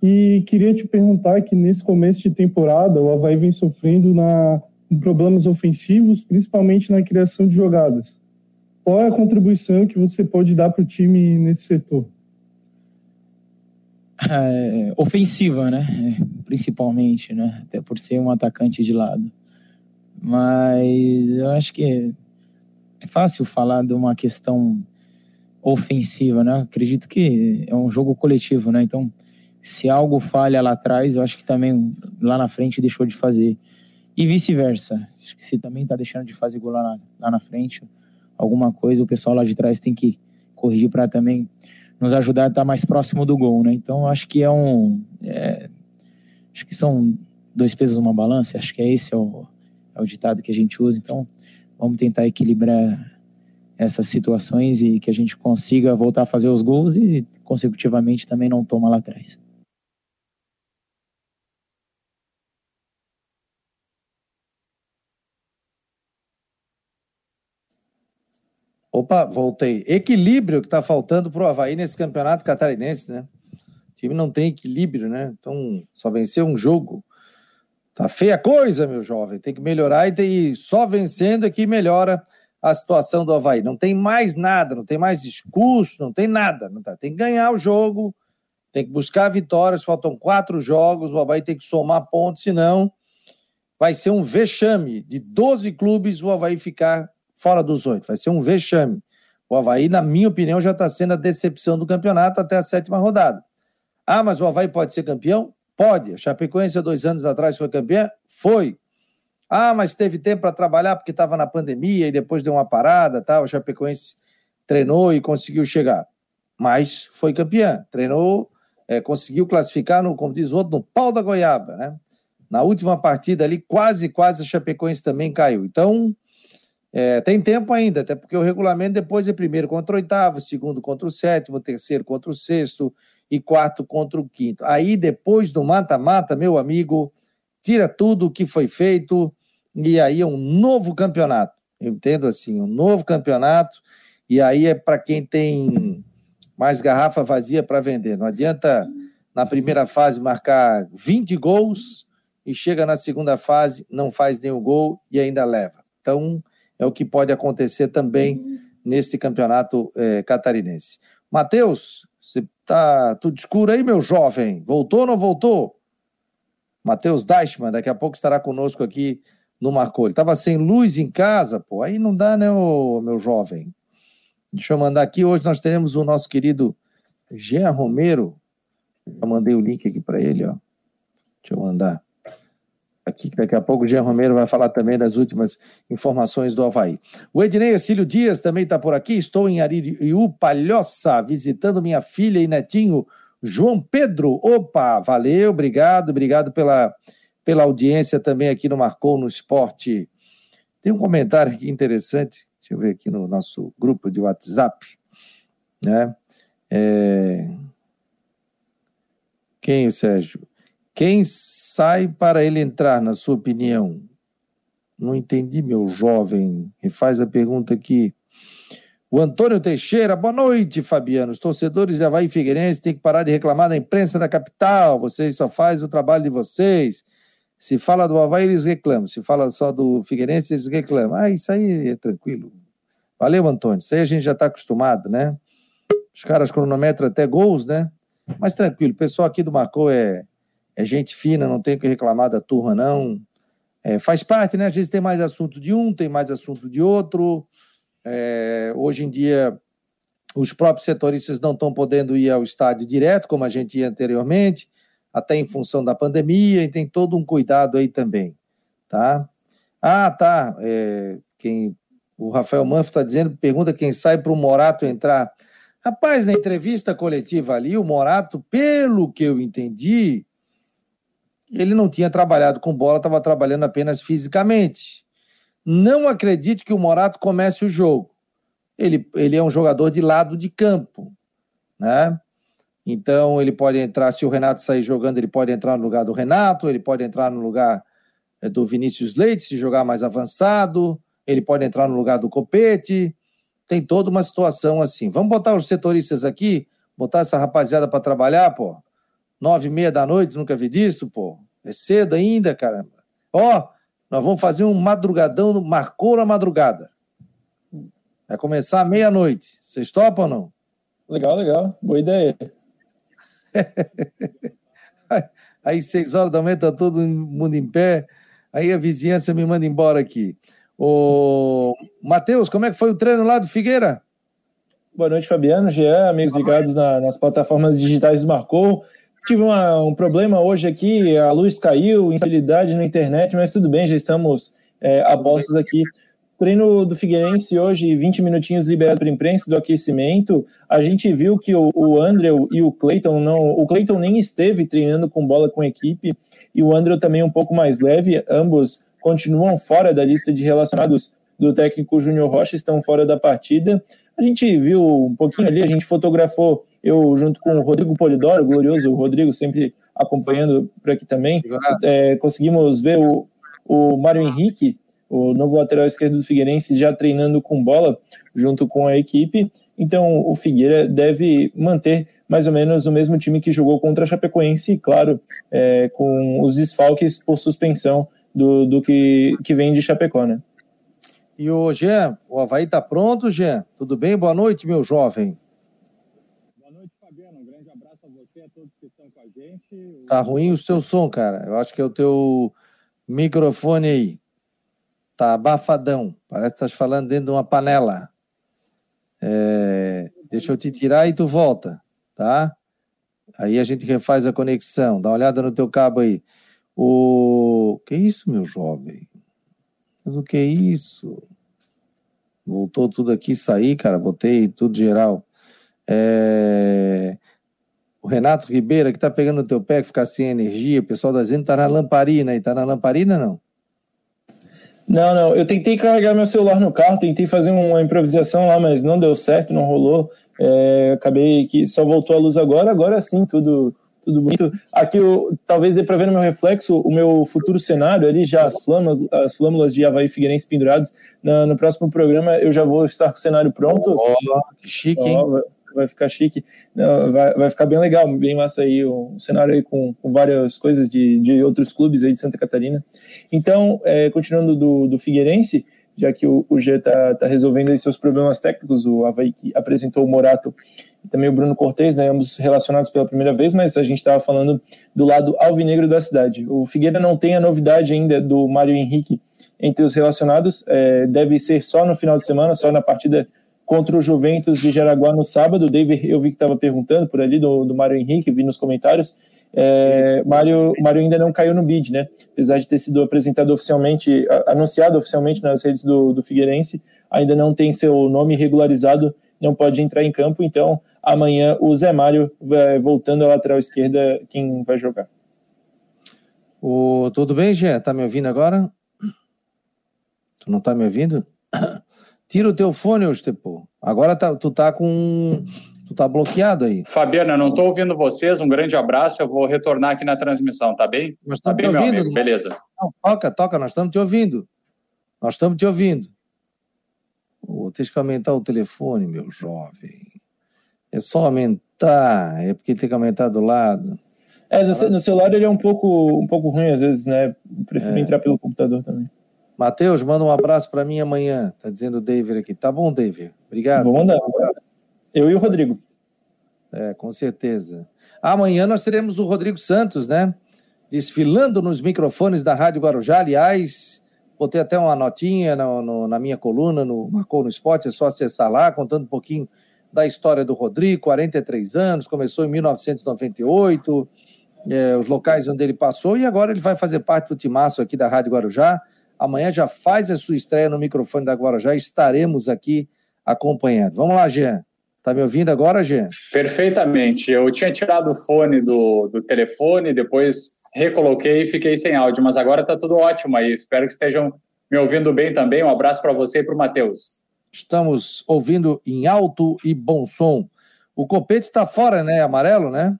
e queria te perguntar que nesse começo de temporada o Havaí vem sofrendo na, com problemas ofensivos, principalmente na criação de jogadas. Qual é a contribuição que você pode dar para o time nesse setor? <laughs> É, ofensiva, né? Principalmente, né? Até por ser um atacante de lado. Mas eu acho que é fácil falar de uma questão ofensiva, né? Acredito que é um jogo coletivo, né? Então, se algo falha lá atrás, eu acho que também lá na frente deixou de fazer. E vice-versa. Se também está deixando de fazer gol lá na, lá na frente, alguma coisa o pessoal lá de trás tem que corrigir para também nos ajudar a estar mais próximo do gol, né? Então, acho que é um. É, acho que são dois pesos uma balança, acho que é esse é o, é o ditado que a gente usa. Então, vamos tentar equilibrar essas situações e que a gente consiga voltar a fazer os gols e consecutivamente também não toma lá atrás. Opa, voltei. Equilíbrio que está faltando para o Havaí nesse campeonato catarinense, né? O time não tem equilíbrio, né? Então, só venceu um jogo. Tá feia a coisa, meu jovem. Tem que melhorar e tem só vencendo é que melhora a situação do Havaí. Não tem mais nada, não tem mais discurso, não tem nada. Não tá. Tem que ganhar o jogo, tem que buscar vitórias. Faltam quatro jogos, o Havaí tem que somar pontos, senão vai ser um vexame de 12 clubes o Havaí ficar fora dos oito. Vai ser um vexame. O Havaí, na minha opinião, já está sendo a decepção do campeonato até a sétima rodada. Ah, mas o Havaí pode ser campeão? Pode. A Chapecoense, dois anos atrás, foi campeã? Foi. Ah, mas teve tempo para trabalhar porque estava na pandemia e depois deu uma parada, tal. A Chapecoense treinou e conseguiu chegar. Mas foi campeã. Treinou, é, conseguiu classificar, no, como diz o outro, no pau da goiaba, né? Na última partida ali, quase, quase a Chapecoense também caiu. Então, é, tem tempo ainda, até porque o regulamento depois é primeiro contra o oitavo, segundo contra o sétimo, terceiro contra o sexto e quarto contra o quinto. Aí depois do mata-mata, meu amigo, tira tudo o que foi feito e aí é um novo campeonato. Eu entendo assim, um novo campeonato e aí é para quem tem mais garrafa vazia para vender. Não adianta na primeira fase marcar 20 gols e chega na segunda fase, não faz nenhum gol e ainda leva. Então, é o que pode acontecer também nesse campeonato é, catarinense. Matheus, você tá tudo escuro aí, meu jovem? Voltou ou não voltou? Matheus Deichmann, daqui a pouco estará conosco aqui no Marcou. Ele estava sem luz em casa, pô, aí não dá, né, ô, meu jovem? Deixa eu mandar aqui, hoje nós teremos o nosso querido Jean Romero, eu mandei o link aqui para ele, ó. Deixa eu mandar aqui, daqui a pouco o Jean Romero vai falar também das últimas informações do Havaí. O Ednei Cílio Dias também está por aqui. Estou em Aririu, Palhoça, visitando minha filha e netinho, João Pedro. Opa, valeu, obrigado, obrigado pela, pela audiência também aqui no Marcou no Esporte. Tem um comentário aqui interessante, deixa eu ver aqui no nosso grupo de WhatsApp, né? É... Quem, o Sérgio? Quem sai para ele entrar, na sua opinião? Não entendi, meu jovem. E faz a pergunta aqui. O Antônio Teixeira, boa noite, Fabiano. Os torcedores de Havaí Figueirense têm que parar de reclamar da imprensa da capital. Vocês só fazem o trabalho de vocês. Se fala do Havaí, eles reclamam. Se fala só do Figueirense, eles reclamam. Ah, isso aí é tranquilo. Valeu, Antônio. Isso aí a gente já está acostumado, né? Os caras cronometram até gols, né? Mas tranquilo, o pessoal aqui do Marcou é, é gente fina, não tem o que reclamar da turma, não. É, faz parte, né? Às vezes tem mais assunto de um, tem mais assunto de outro. É, hoje em dia, os próprios setoristas não estão podendo ir ao estádio direto, como a gente ia anteriormente, até em função da pandemia, e tem todo um cuidado aí também, tá? Ah, tá. É, quem, o Rafael Manfro está dizendo, pergunta quem sai para o Morato entrar. Rapaz, na entrevista coletiva ali, o Morato, pelo que eu entendi, ele não tinha trabalhado com bola, estava trabalhando apenas fisicamente. Não acredito que o Morato comece o jogo. Ele, ele é um jogador de lado de campo, né? Então ele pode entrar, se o Renato sair jogando, ele pode entrar no lugar do Renato, ele pode entrar no lugar é, do Vinícius Leite, se jogar mais avançado, ele pode entrar no lugar do Copete. Tem toda uma situação assim. Vamos botar os setoristas aqui, botar essa rapaziada para trabalhar, pô nove e meia da noite, nunca vi disso, pô. É cedo ainda, caramba. Ó, nós vamos fazer um madrugadão, marcou na madrugada. Vai começar meia-noite. Vocês topam ou não? Legal, legal. Boa ideia. <laughs> aí, seis horas da manhã, tá todo mundo em pé. Aí a vizinhança me manda embora aqui. Ô, Matheus, como é que foi o treino lá do Figueira? Boa noite, Fabiano, Jean, amigos ligados na, nas plataformas digitais do Marcou. Tive uma, um problema hoje aqui, a luz caiu, instabilidade na internet, mas tudo bem, já estamos é, a postos aqui. Treino do Figueirense hoje, 20 minutinhos liberado para imprensa do aquecimento. A gente viu que o, o Andrew e o Clayton não. O Clayton nem esteve treinando com bola com equipe, e o Andrew também um pouco mais leve. Ambos continuam fora da lista de relacionados do técnico Júnior Rocha estão fora da partida. A gente viu um pouquinho ali, a gente fotografou eu junto com o Rodrigo Polidoro, o glorioso Rodrigo, sempre acompanhando por aqui também. É, conseguimos ver o, o Mário Henrique, o novo lateral esquerdo do Figueirense, já treinando com bola junto com a equipe. Então o Figueira deve manter mais ou menos o mesmo time que jogou contra a Chapecoense, claro, é, com os desfalques por suspensão do, do que, que vem de Chapecó, né? E o Jean, o Havaí está pronto, Jean? Tudo bem? Boa noite, meu jovem. Boa noite, Fabiano. Um grande abraço estão com a gente. Tá ruim o seu som, cara. Eu acho que é o teu microfone aí. Tá abafadão. Parece que estás falando dentro de uma panela. É... Deixa eu te tirar e tu volta tá? Aí a gente refaz a conexão, dá uma olhada no teu cabo aí. O que é isso, meu jovem? Mas o que é isso? Voltou tudo aqui, saí, cara, botei tudo geral. É... O Renato Ribeiro que tá pegando no teu pé, que fica sem energia, o pessoal da Zen tá na lamparina aí, tá na lamparina não? Não, não, eu tentei carregar meu celular no carro, tentei fazer uma improvisação lá, mas não deu certo, não rolou. É, acabei que só voltou a luz agora, agora sim, tudo, tudo bonito. Aqui, eu, talvez dê para ver no meu reflexo o meu futuro cenário ali, já as flâmulas, as flâmulas de Havaí Figueirense penduradas. No, no próximo programa eu já vou estar com o cenário pronto. Oh, que chique, hein? Vai, ficar chique. Vai, vai ficar bem legal, bem massa aí, um cenário aí com, com várias coisas de, de outros clubes aí de Santa Catarina. Então, é, continuando do, do Figueirense, já que o, o G está tá resolvendo seus problemas técnicos, o Havaí que apresentou o Morato e também o Bruno Cortes, né, ambos relacionados pela primeira vez, mas a gente estava falando do lado alvinegro da cidade. O Figueira não tem a novidade ainda do Mário Henrique entre os relacionados, é, deve ser só no final de semana, só na partida contra o Juventus de Jaraguá no sábado. O David, eu vi que estava perguntando por ali do, do Mário Henrique, vi nos comentários. É, Mário, Mário ainda não caiu no bid, né? Apesar de ter sido apresentado oficialmente, anunciado oficialmente nas redes do, do Figueirense, ainda não tem seu nome regularizado, não pode entrar em campo. Então, amanhã o Zé Mário vai, voltando à lateral esquerda, quem vai jogar. O, tudo bem, Gê? Tá me ouvindo agora? Tu não tá me ouvindo? Tira o teu fone, Ostepo. Agora tá, tu tá com Tu tá bloqueado aí. Fabiana, não tô ouvindo vocês. Um grande abraço. Eu vou retornar aqui na transmissão, tá bem? Nós tá estamos tá te ouvindo. Amigo, beleza. Não, toca, toca. Nós estamos te ouvindo. Nós estamos te ouvindo. Oh, tens que aumentar o telefone, meu jovem. É só aumentar. É porque tem que aumentar do lado. É, no, no celular ele é um pouco, um pouco ruim às vezes, né? Prefiro é. entrar pelo computador também. Matheus, manda um abraço para mim amanhã. Tá dizendo o David aqui. Tá bom, David. Obrigado. Vou mandar. Eu e o Rodrigo. É, com certeza. Amanhã nós teremos o Rodrigo Santos, né? Desfilando nos microfones da Rádio Guarujá. Aliás, botei até uma notinha no, no, na minha coluna, no Marcou no Esporte, é só acessar lá, contando um pouquinho da história do Rodrigo, 43 anos, começou em 1998, é, os locais onde ele passou, e agora ele vai fazer parte do timaço aqui da Rádio Guarujá. Amanhã já faz a sua estreia no microfone da Guarujá, estaremos aqui acompanhando. Vamos lá, Jean. Tá me ouvindo agora, Gê? Perfeitamente. Eu tinha tirado o fone do, do telefone, depois recoloquei e fiquei sem áudio, mas agora tá tudo ótimo aí. Espero que estejam me ouvindo bem também. Um abraço para você e para o Matheus. Estamos ouvindo em alto e bom som. O Copete está fora, né? Amarelo, né?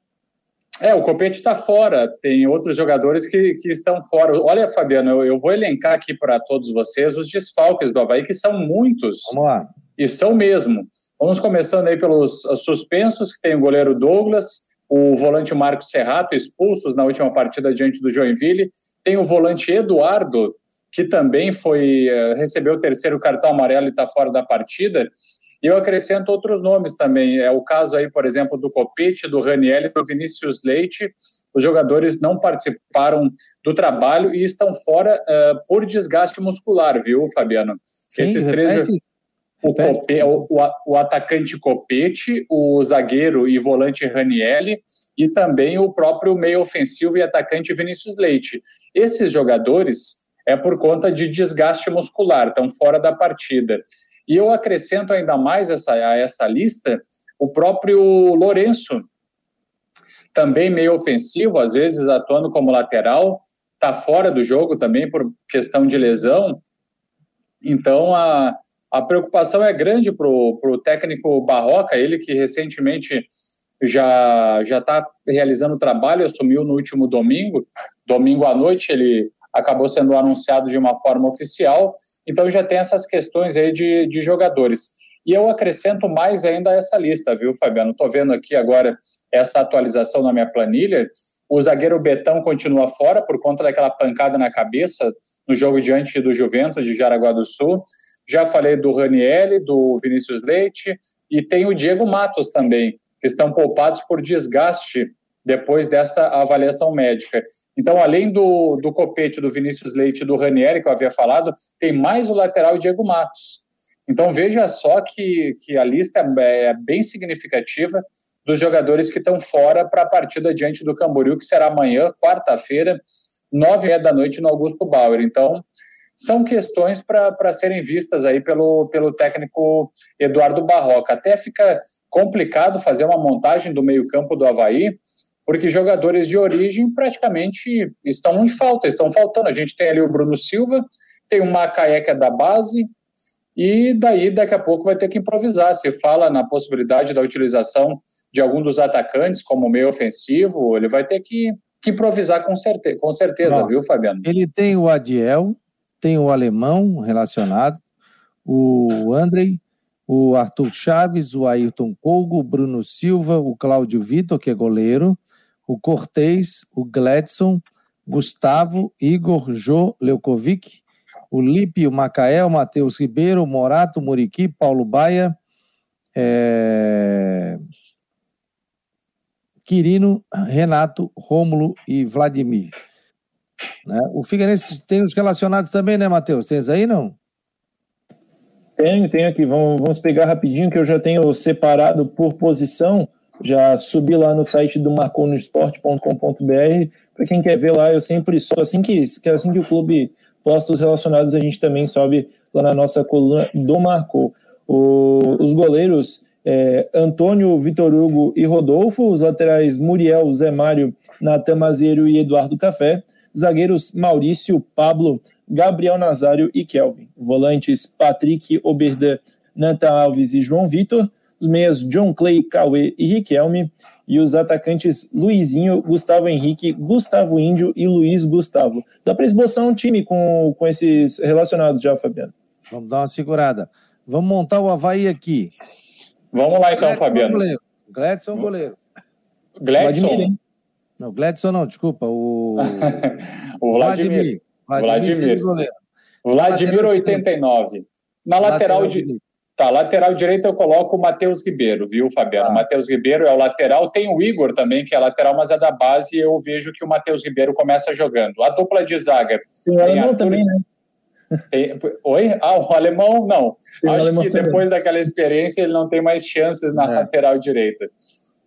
É, o Copete está fora. Tem outros jogadores que, que estão fora. Olha, Fabiano, eu, eu vou elencar aqui para todos vocês os desfalques do Havaí, que são muitos. Vamos lá. E são mesmo. Vamos começando aí pelos suspensos, que tem o goleiro Douglas, o volante Marcos Serrato, expulsos na última partida diante do Joinville. Tem o volante Eduardo, que também foi eh, recebeu o terceiro cartão amarelo e está fora da partida. E eu acrescento outros nomes também. É o caso aí, por exemplo, do Copete, do Raniel e do Vinícius Leite. Os jogadores não participaram do trabalho e estão fora uh, por desgaste muscular, viu, Fabiano? Quem? Esses três o, Cope, o, o, atacante Copete, o zagueiro e volante Ranielli e também o próprio meio ofensivo e atacante Vinícius Leite. Esses jogadores é por conta de desgaste muscular, estão fora da partida. E eu acrescento ainda mais essa, a essa lista o próprio Lourenço, também meio ofensivo, às vezes atuando como lateral, está fora do jogo também por questão de lesão. Então, a, a preocupação é grande para o técnico Barroca, ele que recentemente já já está realizando trabalho, assumiu no último domingo, domingo à noite ele acabou sendo anunciado de uma forma oficial, então já tem essas questões aí de, de jogadores. E eu acrescento mais ainda essa lista, viu, Fabiano? Estou vendo aqui agora essa atualização na minha planilha. O zagueiro Betão continua fora por conta daquela pancada na cabeça no jogo diante do Juventus de Jaraguá do Sul. Já falei do Ranielli, do Vinícius Leite e tem o Diego Matos também, que estão poupados por desgaste depois dessa avaliação médica. Então, além do, do copete do Vinícius Leite e do Ranieri, que eu havia falado, tem mais o lateral Diego Matos. Então, veja só que, que a lista é, é bem significativa dos jogadores que estão fora para a partida diante do Camboriú, que será amanhã, quarta-feira, nove da noite, no Augusto Bauer. Então, são questões para serem vistas aí pelo, pelo técnico Eduardo Barroca. Até fica complicado fazer uma montagem do meio-campo do Havaí, porque jogadores de origem praticamente estão em falta, estão faltando. A gente tem ali o Bruno Silva, tem o Macaé que é da base, e daí daqui a pouco vai ter que improvisar. Se fala na possibilidade da utilização de algum dos atacantes como meio ofensivo, ele vai ter que, que improvisar com, certe com certeza, Não, viu, Fabiano? Ele tem o Adiel, tem o alemão relacionado, o Andrei, o Arthur Chaves, o Ayrton Colgo, o Bruno Silva, o Cláudio Vitor, que é goleiro, o Cortez, o Gladson, Gustavo, Igor, Jô, Leukovic, o Lipe, o Macaé, o Matheus Ribeiro, Morato, Muriqui, Paulo Baia, é... Quirino, Renato, Rômulo e Vladimir. Né? O Figueirense tem os relacionados também, né, Matheus? Tens aí, não? Tenho, tenho aqui. Vamos, vamos pegar rapidinho, que eu já tenho separado por posição já subi lá no site do marconosport.com.br para quem quer ver lá, eu sempre sou assim que, assim que o clube posta os relacionados, a gente também sobe lá na nossa coluna do Marcou. O, os goleiros é, Antônio, Vitor Hugo e Rodolfo, os laterais Muriel, Zé Mário, Natan Mazeiro e Eduardo Café, zagueiros Maurício, Pablo, Gabriel Nazário e Kelvin, volantes Patrick Oberdan, Nanta Alves e João Vitor, os meias John Clay, Cauê e Riquelme, e os atacantes Luizinho, Gustavo Henrique, Gustavo Índio e Luiz Gustavo. Dá para esboçar um time com, com esses relacionados já, Fabiano? Vamos dar uma segurada. Vamos montar o Havaí aqui. Vamos lá então, Gladson Fabiano. Goleiro. Gladson goleiro. Gladson? Não, Gladson não, desculpa. O, <laughs> o Vladimir. Vladimir. Vladimir. Vladimir, Vladimir 89. Na lateral, lateral de. Tá, lateral direito eu coloco o Matheus Ribeiro, viu, Fabiano? Ah. Matheus Ribeiro é o lateral, tem o Igor também, que é lateral, mas é da base, e eu vejo que o Matheus Ribeiro começa jogando. A dupla de zaga. Tem o alemão Arthur... também, né? Tem... Oi? Ah, o alemão não. Tem Acho que também. depois daquela experiência ele não tem mais chances na é. lateral direita.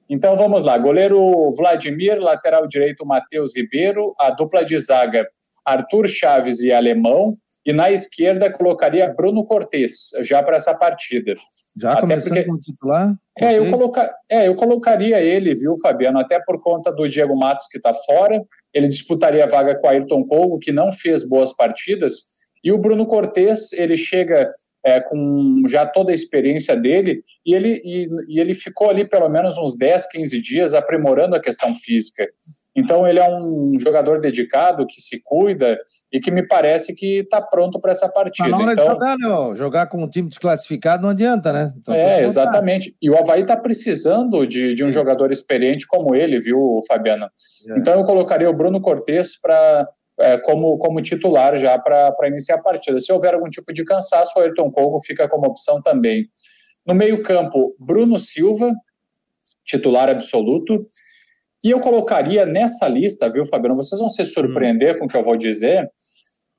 Então vamos lá. Goleiro Vladimir, lateral direito Matheus Ribeiro, a dupla de zaga Arthur Chaves e Alemão, e na esquerda colocaria Bruno Cortes, já para essa partida. Já até começando porque... como titular? É eu, coloca... é, eu colocaria ele, viu, Fabiano, até por conta do Diego Matos, que está fora. Ele disputaria a vaga com Ayrton Colgo, que não fez boas partidas. E o Bruno Cortes, ele chega é, com já toda a experiência dele, e ele, e, e, ele ficou ali pelo menos uns 10, 15 dias aprimorando a questão física. Então, ele é um jogador dedicado, que se cuida e que me parece que está pronto para essa partida. Mas na hora então, de jogar, né? Jogar com um time desclassificado não adianta, né? Então, é, exatamente. E o Havaí está precisando de, de um jogador experiente como ele, viu, Fabiano? É. Então, eu colocaria o Bruno Cortes para é, como, como titular já para iniciar a partida. Se houver algum tipo de cansaço, o Ayrton Kogo fica como opção também. No meio-campo, Bruno Silva, titular absoluto. E eu colocaria nessa lista, viu, Fabiano? Vocês vão se surpreender hum. com o que eu vou dizer,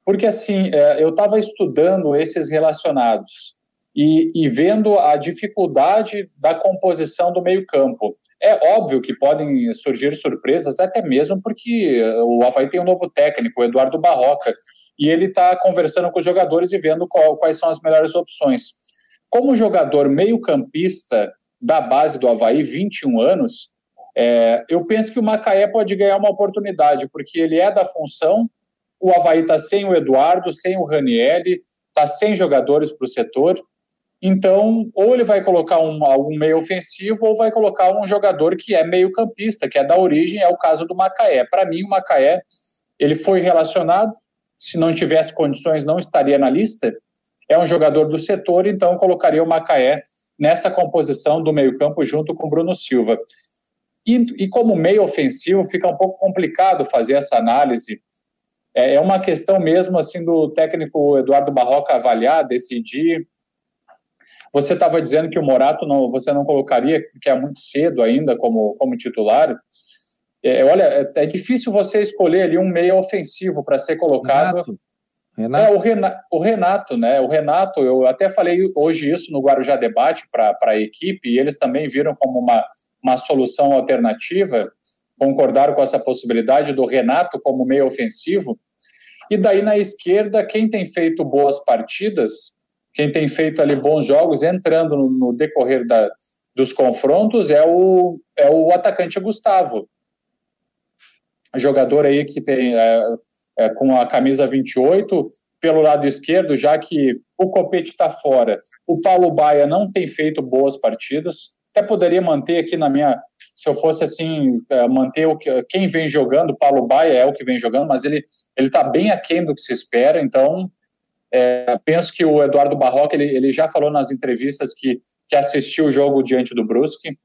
porque assim, é, eu estava estudando esses relacionados e, e vendo a dificuldade da composição do meio-campo. É óbvio que podem surgir surpresas, até mesmo porque o Havaí tem um novo técnico, o Eduardo Barroca, e ele está conversando com os jogadores e vendo qual, quais são as melhores opções. Como jogador meio-campista da base do Havaí, 21 anos, é, eu penso que o Macaé pode ganhar uma oportunidade, porque ele é da função, o Havaí está sem o Eduardo, sem o Ranielli, está sem jogadores para o setor. Então, ou ele vai colocar um, meio ofensivo, ou vai colocar um jogador que é meio campista, que é da origem, é o caso do Macaé. Para mim, o Macaé, ele foi relacionado, se não tivesse condições, não estaria na lista. É um jogador do setor, então colocaria o Macaé nessa composição do meio-campo junto com o Bruno Silva. E, e, como meio ofensivo, fica um pouco complicado fazer essa análise. É, é uma questão mesmo assim do técnico Eduardo Barroca avaliar, decidir você estava dizendo que o Morato não, você não colocaria, que é muito cedo ainda como, como titular. É, olha, é, é, difícil você escolher ali um meio ofensivo para ser colocado. Renato. Renato. É, o, Renato, o Renato, né? O Renato, eu até falei hoje isso no Guarujá Debate para a equipe, e eles também viram como uma, uma solução alternativa, concordaram com essa possibilidade do Renato como meio ofensivo. E daí na esquerda, quem tem feito boas partidas quem tem feito ali bons jogos, entrando no, no decorrer da, dos confrontos, é o, é o atacante Gustavo. Jogador aí que tem é, é, com a camisa 28, pelo lado esquerdo, já que o Copete está fora. O Paulo Baia não tem feito boas partidas. Até poderia manter aqui na minha. Se eu fosse assim, é, manter o que, quem vem jogando, Paulo Baia é o que vem jogando, mas ele ele está bem aquém do que se espera, então é, penso que o Eduardo Barroca ele, ele já falou nas entrevistas que, que assistiu o jogo diante do Brusque,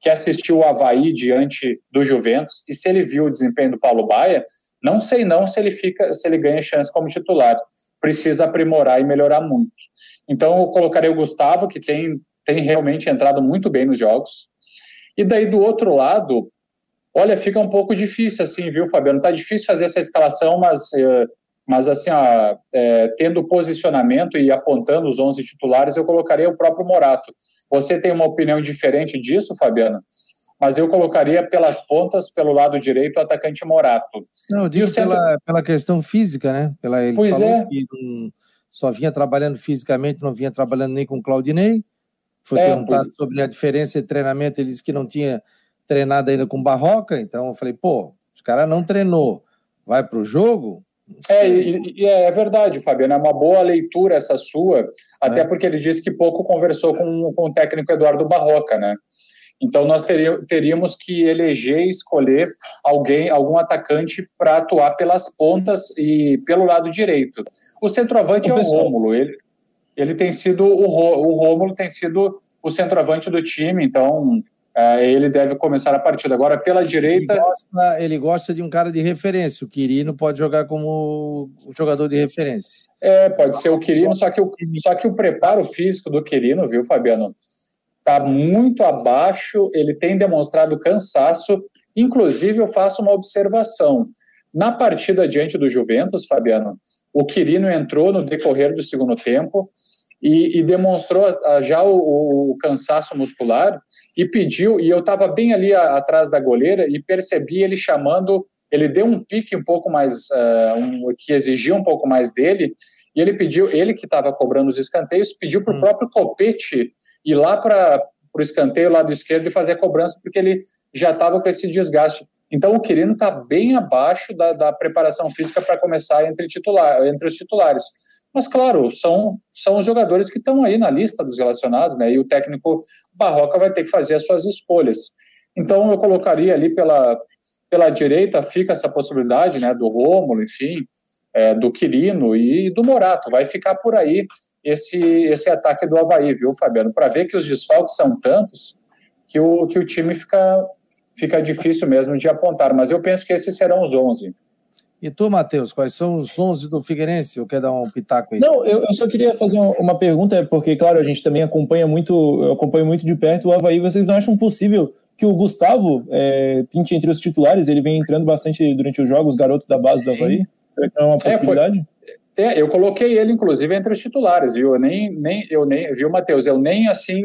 que assistiu o Havaí diante do Juventus, e se ele viu o desempenho do Paulo Baia, não sei não se ele fica, se ele ganha chance como titular. Precisa aprimorar e melhorar muito. Então eu colocarei o Gustavo, que tem, tem realmente entrado muito bem nos jogos. E daí do outro lado, olha, fica um pouco difícil assim, viu, Fabiano? Tá difícil fazer essa escalação, mas uh, mas assim, ó, é, tendo posicionamento e apontando os 11 titulares, eu colocaria o próprio Morato. Você tem uma opinião diferente disso, Fabiano? Mas eu colocaria pelas pontas, pelo lado direito, o atacante Morato. Não, eu digo centro... pela, pela questão física, né? Pela, ele pois falou é. que não, só vinha trabalhando fisicamente, não vinha trabalhando nem com o Claudinei. Foi é, perguntado pois... sobre a diferença de treinamento, ele disse que não tinha treinado ainda com Barroca, então eu falei, pô, os caras não treinou, vai para o jogo, é, e, e é, é, verdade, Fabiano, é uma boa leitura essa sua, até é. porque ele disse que pouco conversou com, com o técnico Eduardo Barroca, né? Então nós teríamos que eleger e escolher alguém, algum atacante para atuar pelas pontas e pelo lado direito. O centroavante é o Rômulo, ele, ele tem sido o, o Rômulo tem sido o centroavante do time, então Uh, ele deve começar a partida. Agora, pela direita. Ele gosta, ele gosta, de um cara de referência. O Quirino pode jogar como jogador de referência. É, pode ser o Quirino, só que o, só que o preparo físico do Quirino, viu, Fabiano? Está muito abaixo, ele tem demonstrado cansaço. Inclusive, eu faço uma observação. Na partida diante do Juventus, Fabiano, o Quirino entrou no decorrer do segundo tempo e, e demonstrou já o, o, cansaço muscular e pediu, e eu estava bem ali a, atrás da goleira e percebi ele chamando, ele deu um pique um pouco mais, uh, um, que exigia um pouco mais dele, e ele pediu, ele que estava cobrando os escanteios, pediu para o hum. próprio Copete ir lá para o escanteio lado esquerdo e fazer a cobrança, porque ele já estava com esse desgaste. Então o Quirino está bem abaixo da, da preparação física para começar entre, titular, entre os titulares. Mas, claro, são, são os jogadores que estão aí na lista dos relacionados, né? E o técnico Barroca vai ter que fazer as suas escolhas. Então, eu colocaria ali pela, pela direita, fica essa possibilidade, né? Do Rômulo, enfim, é, do Quirino e do Morato. Vai ficar por aí esse, esse ataque do Havaí, viu, Fabiano? Para ver que os desfalques são tantos que o, que o time fica, fica difícil mesmo de apontar. Mas eu penso que esses serão os 11. E tu, Matheus, quais são os 11 do Figueirense? Ou quer dar um pitaco aí? Não, eu, eu só queria fazer uma pergunta, porque, claro, a gente também acompanha muito, eu acompanho muito de perto o Havaí. Vocês não acham possível que o Gustavo é, pinte entre os titulares? Ele vem entrando bastante durante os jogos, garoto da base do Havaí. Será que não é uma possibilidade? É, foi, é, eu coloquei ele, inclusive, entre os titulares, viu? Eu nem, nem, eu nem, viu, Matheus? Eu nem assim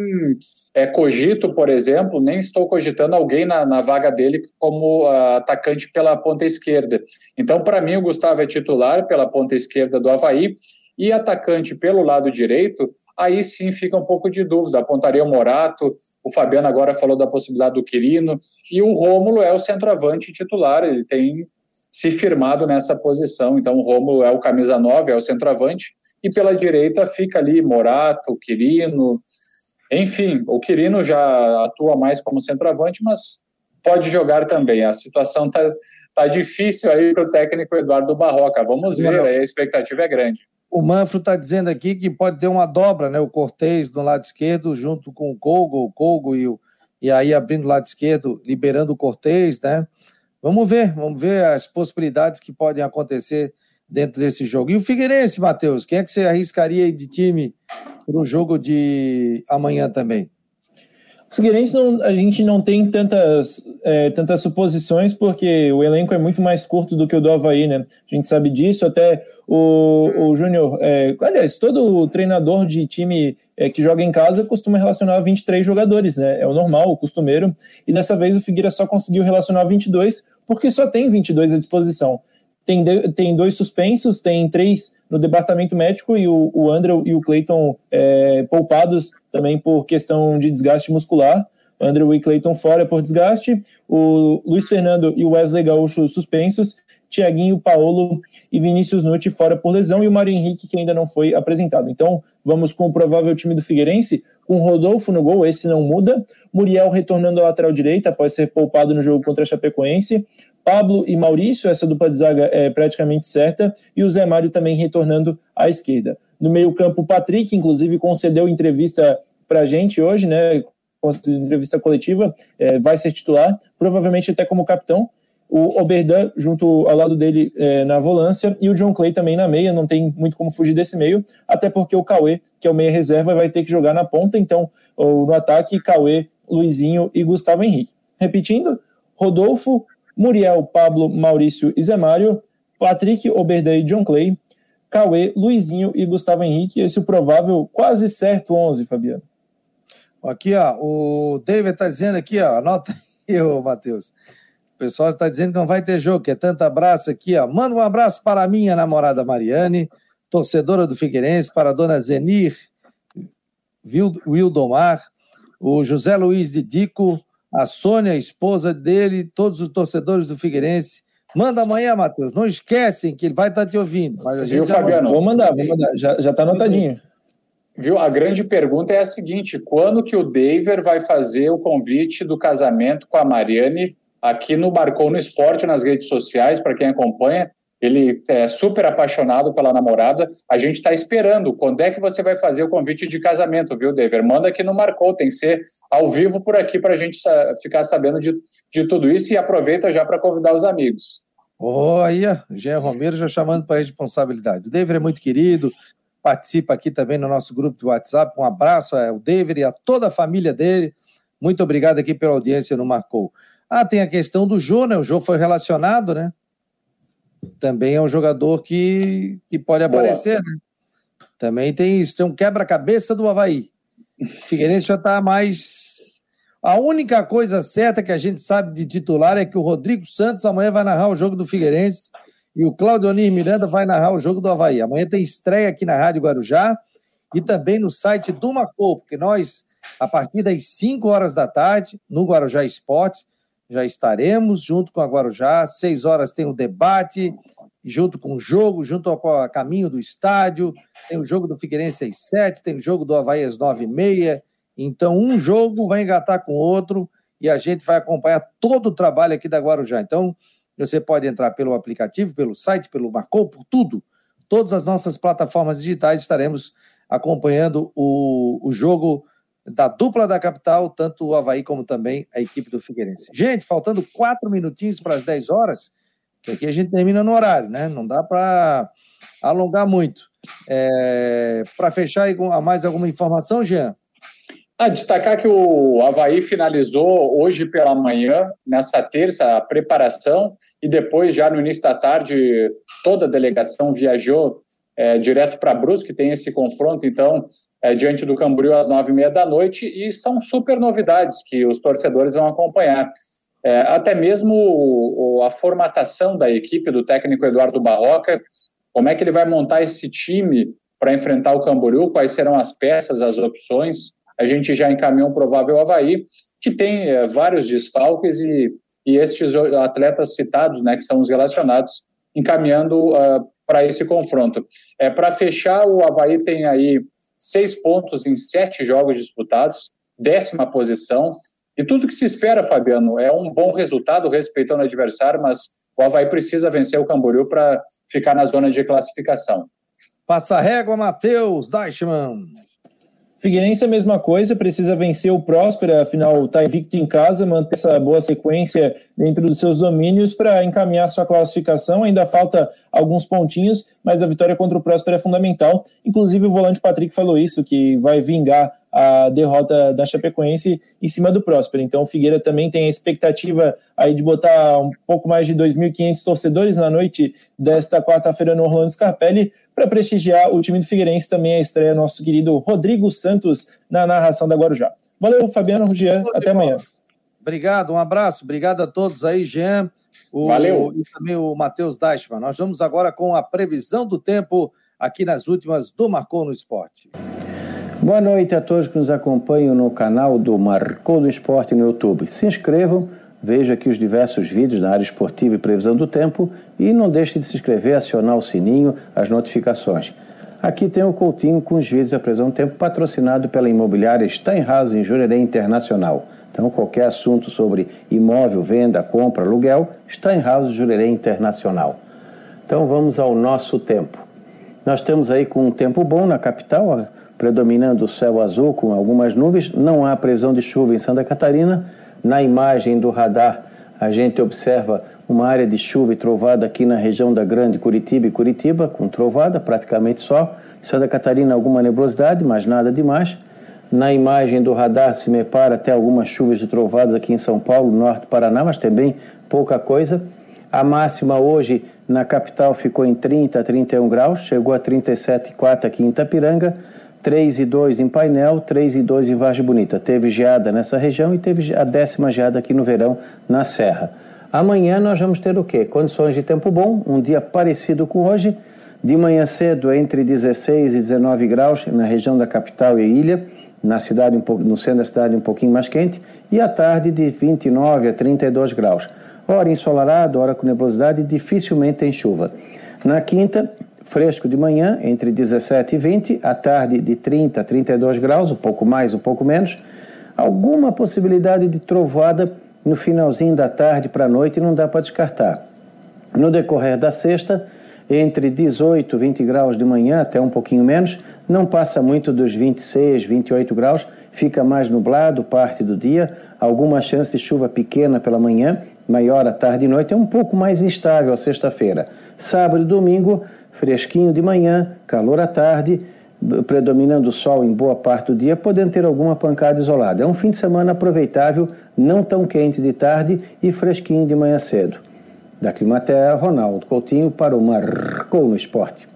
é, cogito, por exemplo, nem estou cogitando alguém na, na vaga dele como uh, atacante pela ponta esquerda. Então, para mim, o Gustavo é titular pela ponta esquerda do Havaí e atacante pelo lado direito, aí sim fica um pouco de dúvida. Apontaria o Morato, o Fabiano agora falou da possibilidade do Quirino, e o Rômulo é o centroavante titular, ele tem se firmado nessa posição. Então, o Rômulo é o camisa 9, é o centroavante, e pela direita fica ali Morato, Quirino, enfim, o Quirino já atua mais como centroavante, mas pode jogar também. A situação está tá difícil aí para o técnico Eduardo Barroca. Vamos ver, aí a expectativa é grande. O Manfro está dizendo aqui que pode ter uma dobra, né? O Cortez do lado esquerdo junto com o Colgo, o Colgo e, o, e aí abrindo o lado esquerdo, liberando o Cortez, né? Vamos ver, vamos ver as possibilidades que podem acontecer dentro desse jogo. E o Figueirense, Matheus, quem é que você arriscaria de time para o jogo de amanhã também? O Figueirense não, a gente não tem tantas, é, tantas suposições, porque o elenco é muito mais curto do que o do Havaí, né? A gente sabe disso, até o, o Júnior, é, aliás, todo treinador de time é, que joga em casa costuma relacionar 23 jogadores, né? É o normal, o costumeiro, e dessa vez o Figueira só conseguiu relacionar 22, porque só tem 22 à disposição. Tem, de, tem dois suspensos, tem três no departamento médico e o, o Andrew e o Clayton é, poupados também por questão de desgaste muscular. Andrew e Clayton fora por desgaste, o Luiz Fernando e o Wesley Gaúcho suspensos, Tiaguinho, Paulo e Vinícius Nutti fora por lesão e o Mário Henrique que ainda não foi apresentado. Então, vamos com o provável time do Figueirense, com Rodolfo no gol, esse não muda, Muriel retornando à lateral direita após ser poupado no jogo contra a Chapecoense, Pablo e Maurício, essa dupla de zaga é praticamente certa, e o Zé Mário também retornando à esquerda. No meio-campo, o Patrick, inclusive, concedeu entrevista para a gente hoje, né? Entrevista coletiva, é, vai ser titular, provavelmente até como capitão. O Oberdan, junto ao lado dele é, na volância, e o John Clay também na meia, não tem muito como fugir desse meio, até porque o Cauê, que é o meia reserva, vai ter que jogar na ponta, então, no ataque, Cauê, Luizinho e Gustavo Henrique. Repetindo, Rodolfo, Muriel, Pablo, Maurício e Zé Mário, Patrick, Oberdan e John Clay, Cauê, Luizinho e Gustavo Henrique. Esse é o provável quase certo 11, Fabiano. Aqui, ó, o David está dizendo aqui, ó, anota aí, ô Matheus. O pessoal está dizendo que não vai ter jogo, que é tanto abraço aqui, ó. Manda um abraço para a minha namorada Mariane, torcedora do Figueirense, para a dona Zenir Wildomar, o José Luiz de Dico, a Sônia, a esposa dele, todos os torcedores do Figueirense. Manda amanhã, Matheus. Não esquecem que ele vai estar te ouvindo. Mas a gente Viu, Fabiano? Vou mandar, vou mandar. Já está anotadinho. Viu? A grande pergunta é a seguinte: quando que o Daver vai fazer o convite do casamento com a Mariane aqui no Marcou no Esporte, nas redes sociais, para quem acompanha? Ele é super apaixonado pela namorada. A gente está esperando. Quando é que você vai fazer o convite de casamento, viu, Dever? Manda aqui no Marcou. Tem que ser ao vivo por aqui para a gente ficar sabendo de, de tudo isso e aproveita já para convidar os amigos. Olha, Jean Romero já chamando para a responsabilidade. O Dever é muito querido, participa aqui também no nosso grupo de WhatsApp. Um abraço ao Dever e a toda a família dele. Muito obrigado aqui pela audiência no Marcou. Ah, tem a questão do Jô, né? O Jô foi relacionado, né? Também é um jogador que, que pode aparecer, né? Também tem isso, tem um quebra-cabeça do Havaí. O Figueirense já está mais. A única coisa certa que a gente sabe de titular é que o Rodrigo Santos amanhã vai narrar o jogo do Figueirense e o Claudionir Miranda vai narrar o jogo do Havaí. Amanhã tem estreia aqui na Rádio Guarujá e também no site do Macou, porque nós, a partir das 5 horas da tarde, no Guarujá Esporte, já estaremos junto com a Guarujá. Seis horas tem o debate, junto com o jogo, junto ao caminho do estádio. Tem o jogo do Figueirense às sete, tem o jogo do Havaí às nove e meia. Então, um jogo vai engatar com o outro e a gente vai acompanhar todo o trabalho aqui da Guarujá. Então, você pode entrar pelo aplicativo, pelo site, pelo Marcou, por tudo. Todas as nossas plataformas digitais estaremos acompanhando o, o jogo da dupla da capital, tanto o Havaí como também a equipe do Figueirense. Gente, faltando quatro minutinhos para as 10 horas, que aqui a gente termina no horário, né? Não dá para alongar muito. É, para fechar mais alguma informação, Jean? Ah, destacar que o Havaí finalizou hoje pela manhã, nessa terça, a preparação, e depois, já no início da tarde, toda a delegação viajou é, direto para Brusque, tem esse confronto, então é, diante do Camboriú às nove e meia da noite e são super novidades que os torcedores vão acompanhar. É, até mesmo o, a formatação da equipe do técnico Eduardo Barroca, como é que ele vai montar esse time para enfrentar o Camboriú, quais serão as peças, as opções. A gente já encaminhou um provável Havaí, que tem é, vários desfalques e, e estes atletas citados, né, que são os relacionados, encaminhando uh, para esse confronto. É, para fechar, o Havaí tem aí seis pontos em sete jogos disputados, décima posição. E tudo que se espera, Fabiano, é um bom resultado respeitando o adversário, mas o Havaí precisa vencer o Camboriú para ficar na zona de classificação. Passa a régua, Matheus Deichmann. Figueirense é a mesma coisa, precisa vencer o Próspera, afinal está invicto em casa, manter essa boa sequência dentro dos seus domínios para encaminhar sua classificação. Ainda falta alguns pontinhos, mas a vitória contra o Próspera é fundamental. Inclusive o volante Patrick falou isso, que vai vingar a derrota da Chapecoense em cima do Próspero. Então o Figueira também tem a expectativa aí de botar um pouco mais de 2.500 torcedores na noite desta quarta-feira no Orlando Scarpelli para prestigiar o time do Figueirense também a estreia nosso querido Rodrigo Santos na narração da Guarujá. Valeu, Fabiano, Jean, até amanhã. Obrigado, um abraço, obrigado a todos aí, Jean. O, Valeu. E também o Matheus Deichmann. Nós vamos agora com a previsão do tempo aqui nas últimas do Marcou no Esporte. Boa noite a todos que nos acompanham no canal do Marcou do Esporte no YouTube. Se inscrevam, vejam aqui os diversos vídeos da área esportiva e previsão do tempo e não deixe de se inscrever, acionar o sininho, as notificações. Aqui tem o Coutinho com os vídeos da previsão do tempo patrocinado pela imobiliária Steinhaus em Jurerê Internacional. Então, qualquer assunto sobre imóvel, venda, compra, aluguel, Steinhaus Jurerê Internacional. Então, vamos ao nosso tempo. Nós temos aí com um tempo bom na capital, predominando o céu azul com algumas nuvens, não há previsão de chuva em Santa Catarina. Na imagem do radar, a gente observa uma área de chuva e trovada aqui na região da Grande Curitiba e Curitiba, com trovada praticamente só. Santa Catarina, alguma nebulosidade, mas nada demais. Na imagem do radar se me para até algumas chuvas de trovadas aqui em São Paulo, norte do Paraná, mas também pouca coisa. A máxima hoje na capital ficou em 30 a 31 graus, chegou a 37,4 aqui em Itapiranga. 3 e 2 em Painel, 3 e 2 em Vargem Bonita. Teve geada nessa região e teve a décima geada aqui no verão, na Serra. Amanhã nós vamos ter o quê? Condições de tempo bom, um dia parecido com hoje. De manhã cedo, entre 16 e 19 graus na região da capital e ilha, na cidade no centro da cidade um pouquinho mais quente, e à tarde de 29 a 32 graus. Hora ensolarado, hora com nebulosidade, dificilmente tem chuva. Na quinta, fresco de manhã, entre 17 e 20, à tarde de 30 a 32 graus, um pouco mais, um pouco menos. Alguma possibilidade de trovoada no finalzinho da tarde para a noite não dá para descartar. No decorrer da sexta, entre 18 e 20 graus de manhã, até um pouquinho menos, não passa muito dos 26, 28 graus, fica mais nublado parte do dia, alguma chance de chuva pequena pela manhã, maior à tarde e noite, é um pouco mais instável a sexta-feira. Sábado e domingo, fresquinho de manhã, calor à tarde, predominando o sol em boa parte do dia, podendo ter alguma pancada isolada. É um fim de semana aproveitável, não tão quente de tarde e fresquinho de manhã cedo. Da Climaterra, Ronaldo Coutinho para o Marcou no Esporte.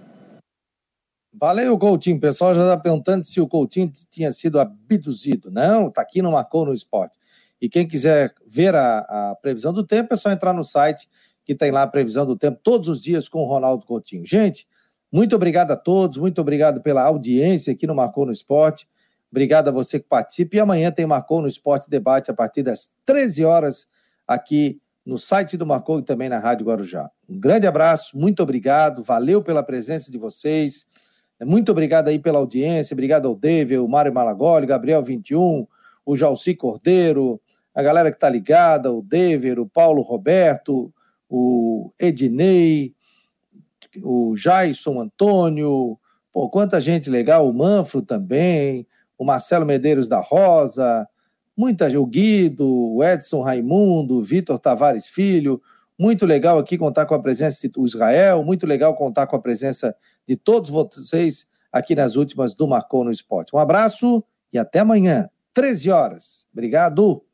Valeu, Coutinho. O pessoal já está perguntando se o Coutinho tinha sido abduzido. Não, está aqui no Marcou no Esporte. E quem quiser ver a, a previsão do tempo, é só entrar no site que tem lá a previsão do tempo todos os dias com o Ronaldo Coutinho. Gente, muito obrigado a todos, muito obrigado pela audiência aqui no Marcou no Esporte. Obrigado a você que participa. E amanhã tem Marcou no Esporte Debate a partir das 13 horas aqui no site do Marcou e também na Rádio Guarujá. Um grande abraço, muito obrigado, valeu pela presença de vocês. Muito obrigado aí pela audiência, obrigado ao David, o Mário Malagoli, Gabriel 21, o Jalci Cordeiro, a galera que tá ligada, o Dever, o Paulo Roberto, o Ednei, o Jaison Antônio, pô, quanta gente legal, o Manfro também, o Marcelo Medeiros da Rosa, muita o Guido, o Edson Raimundo, o Vitor Tavares Filho, muito legal aqui contar com a presença do Israel, muito legal contar com a presença de todos vocês aqui nas últimas do Marcou no Esporte. Um abraço e até amanhã, 13 horas. Obrigado.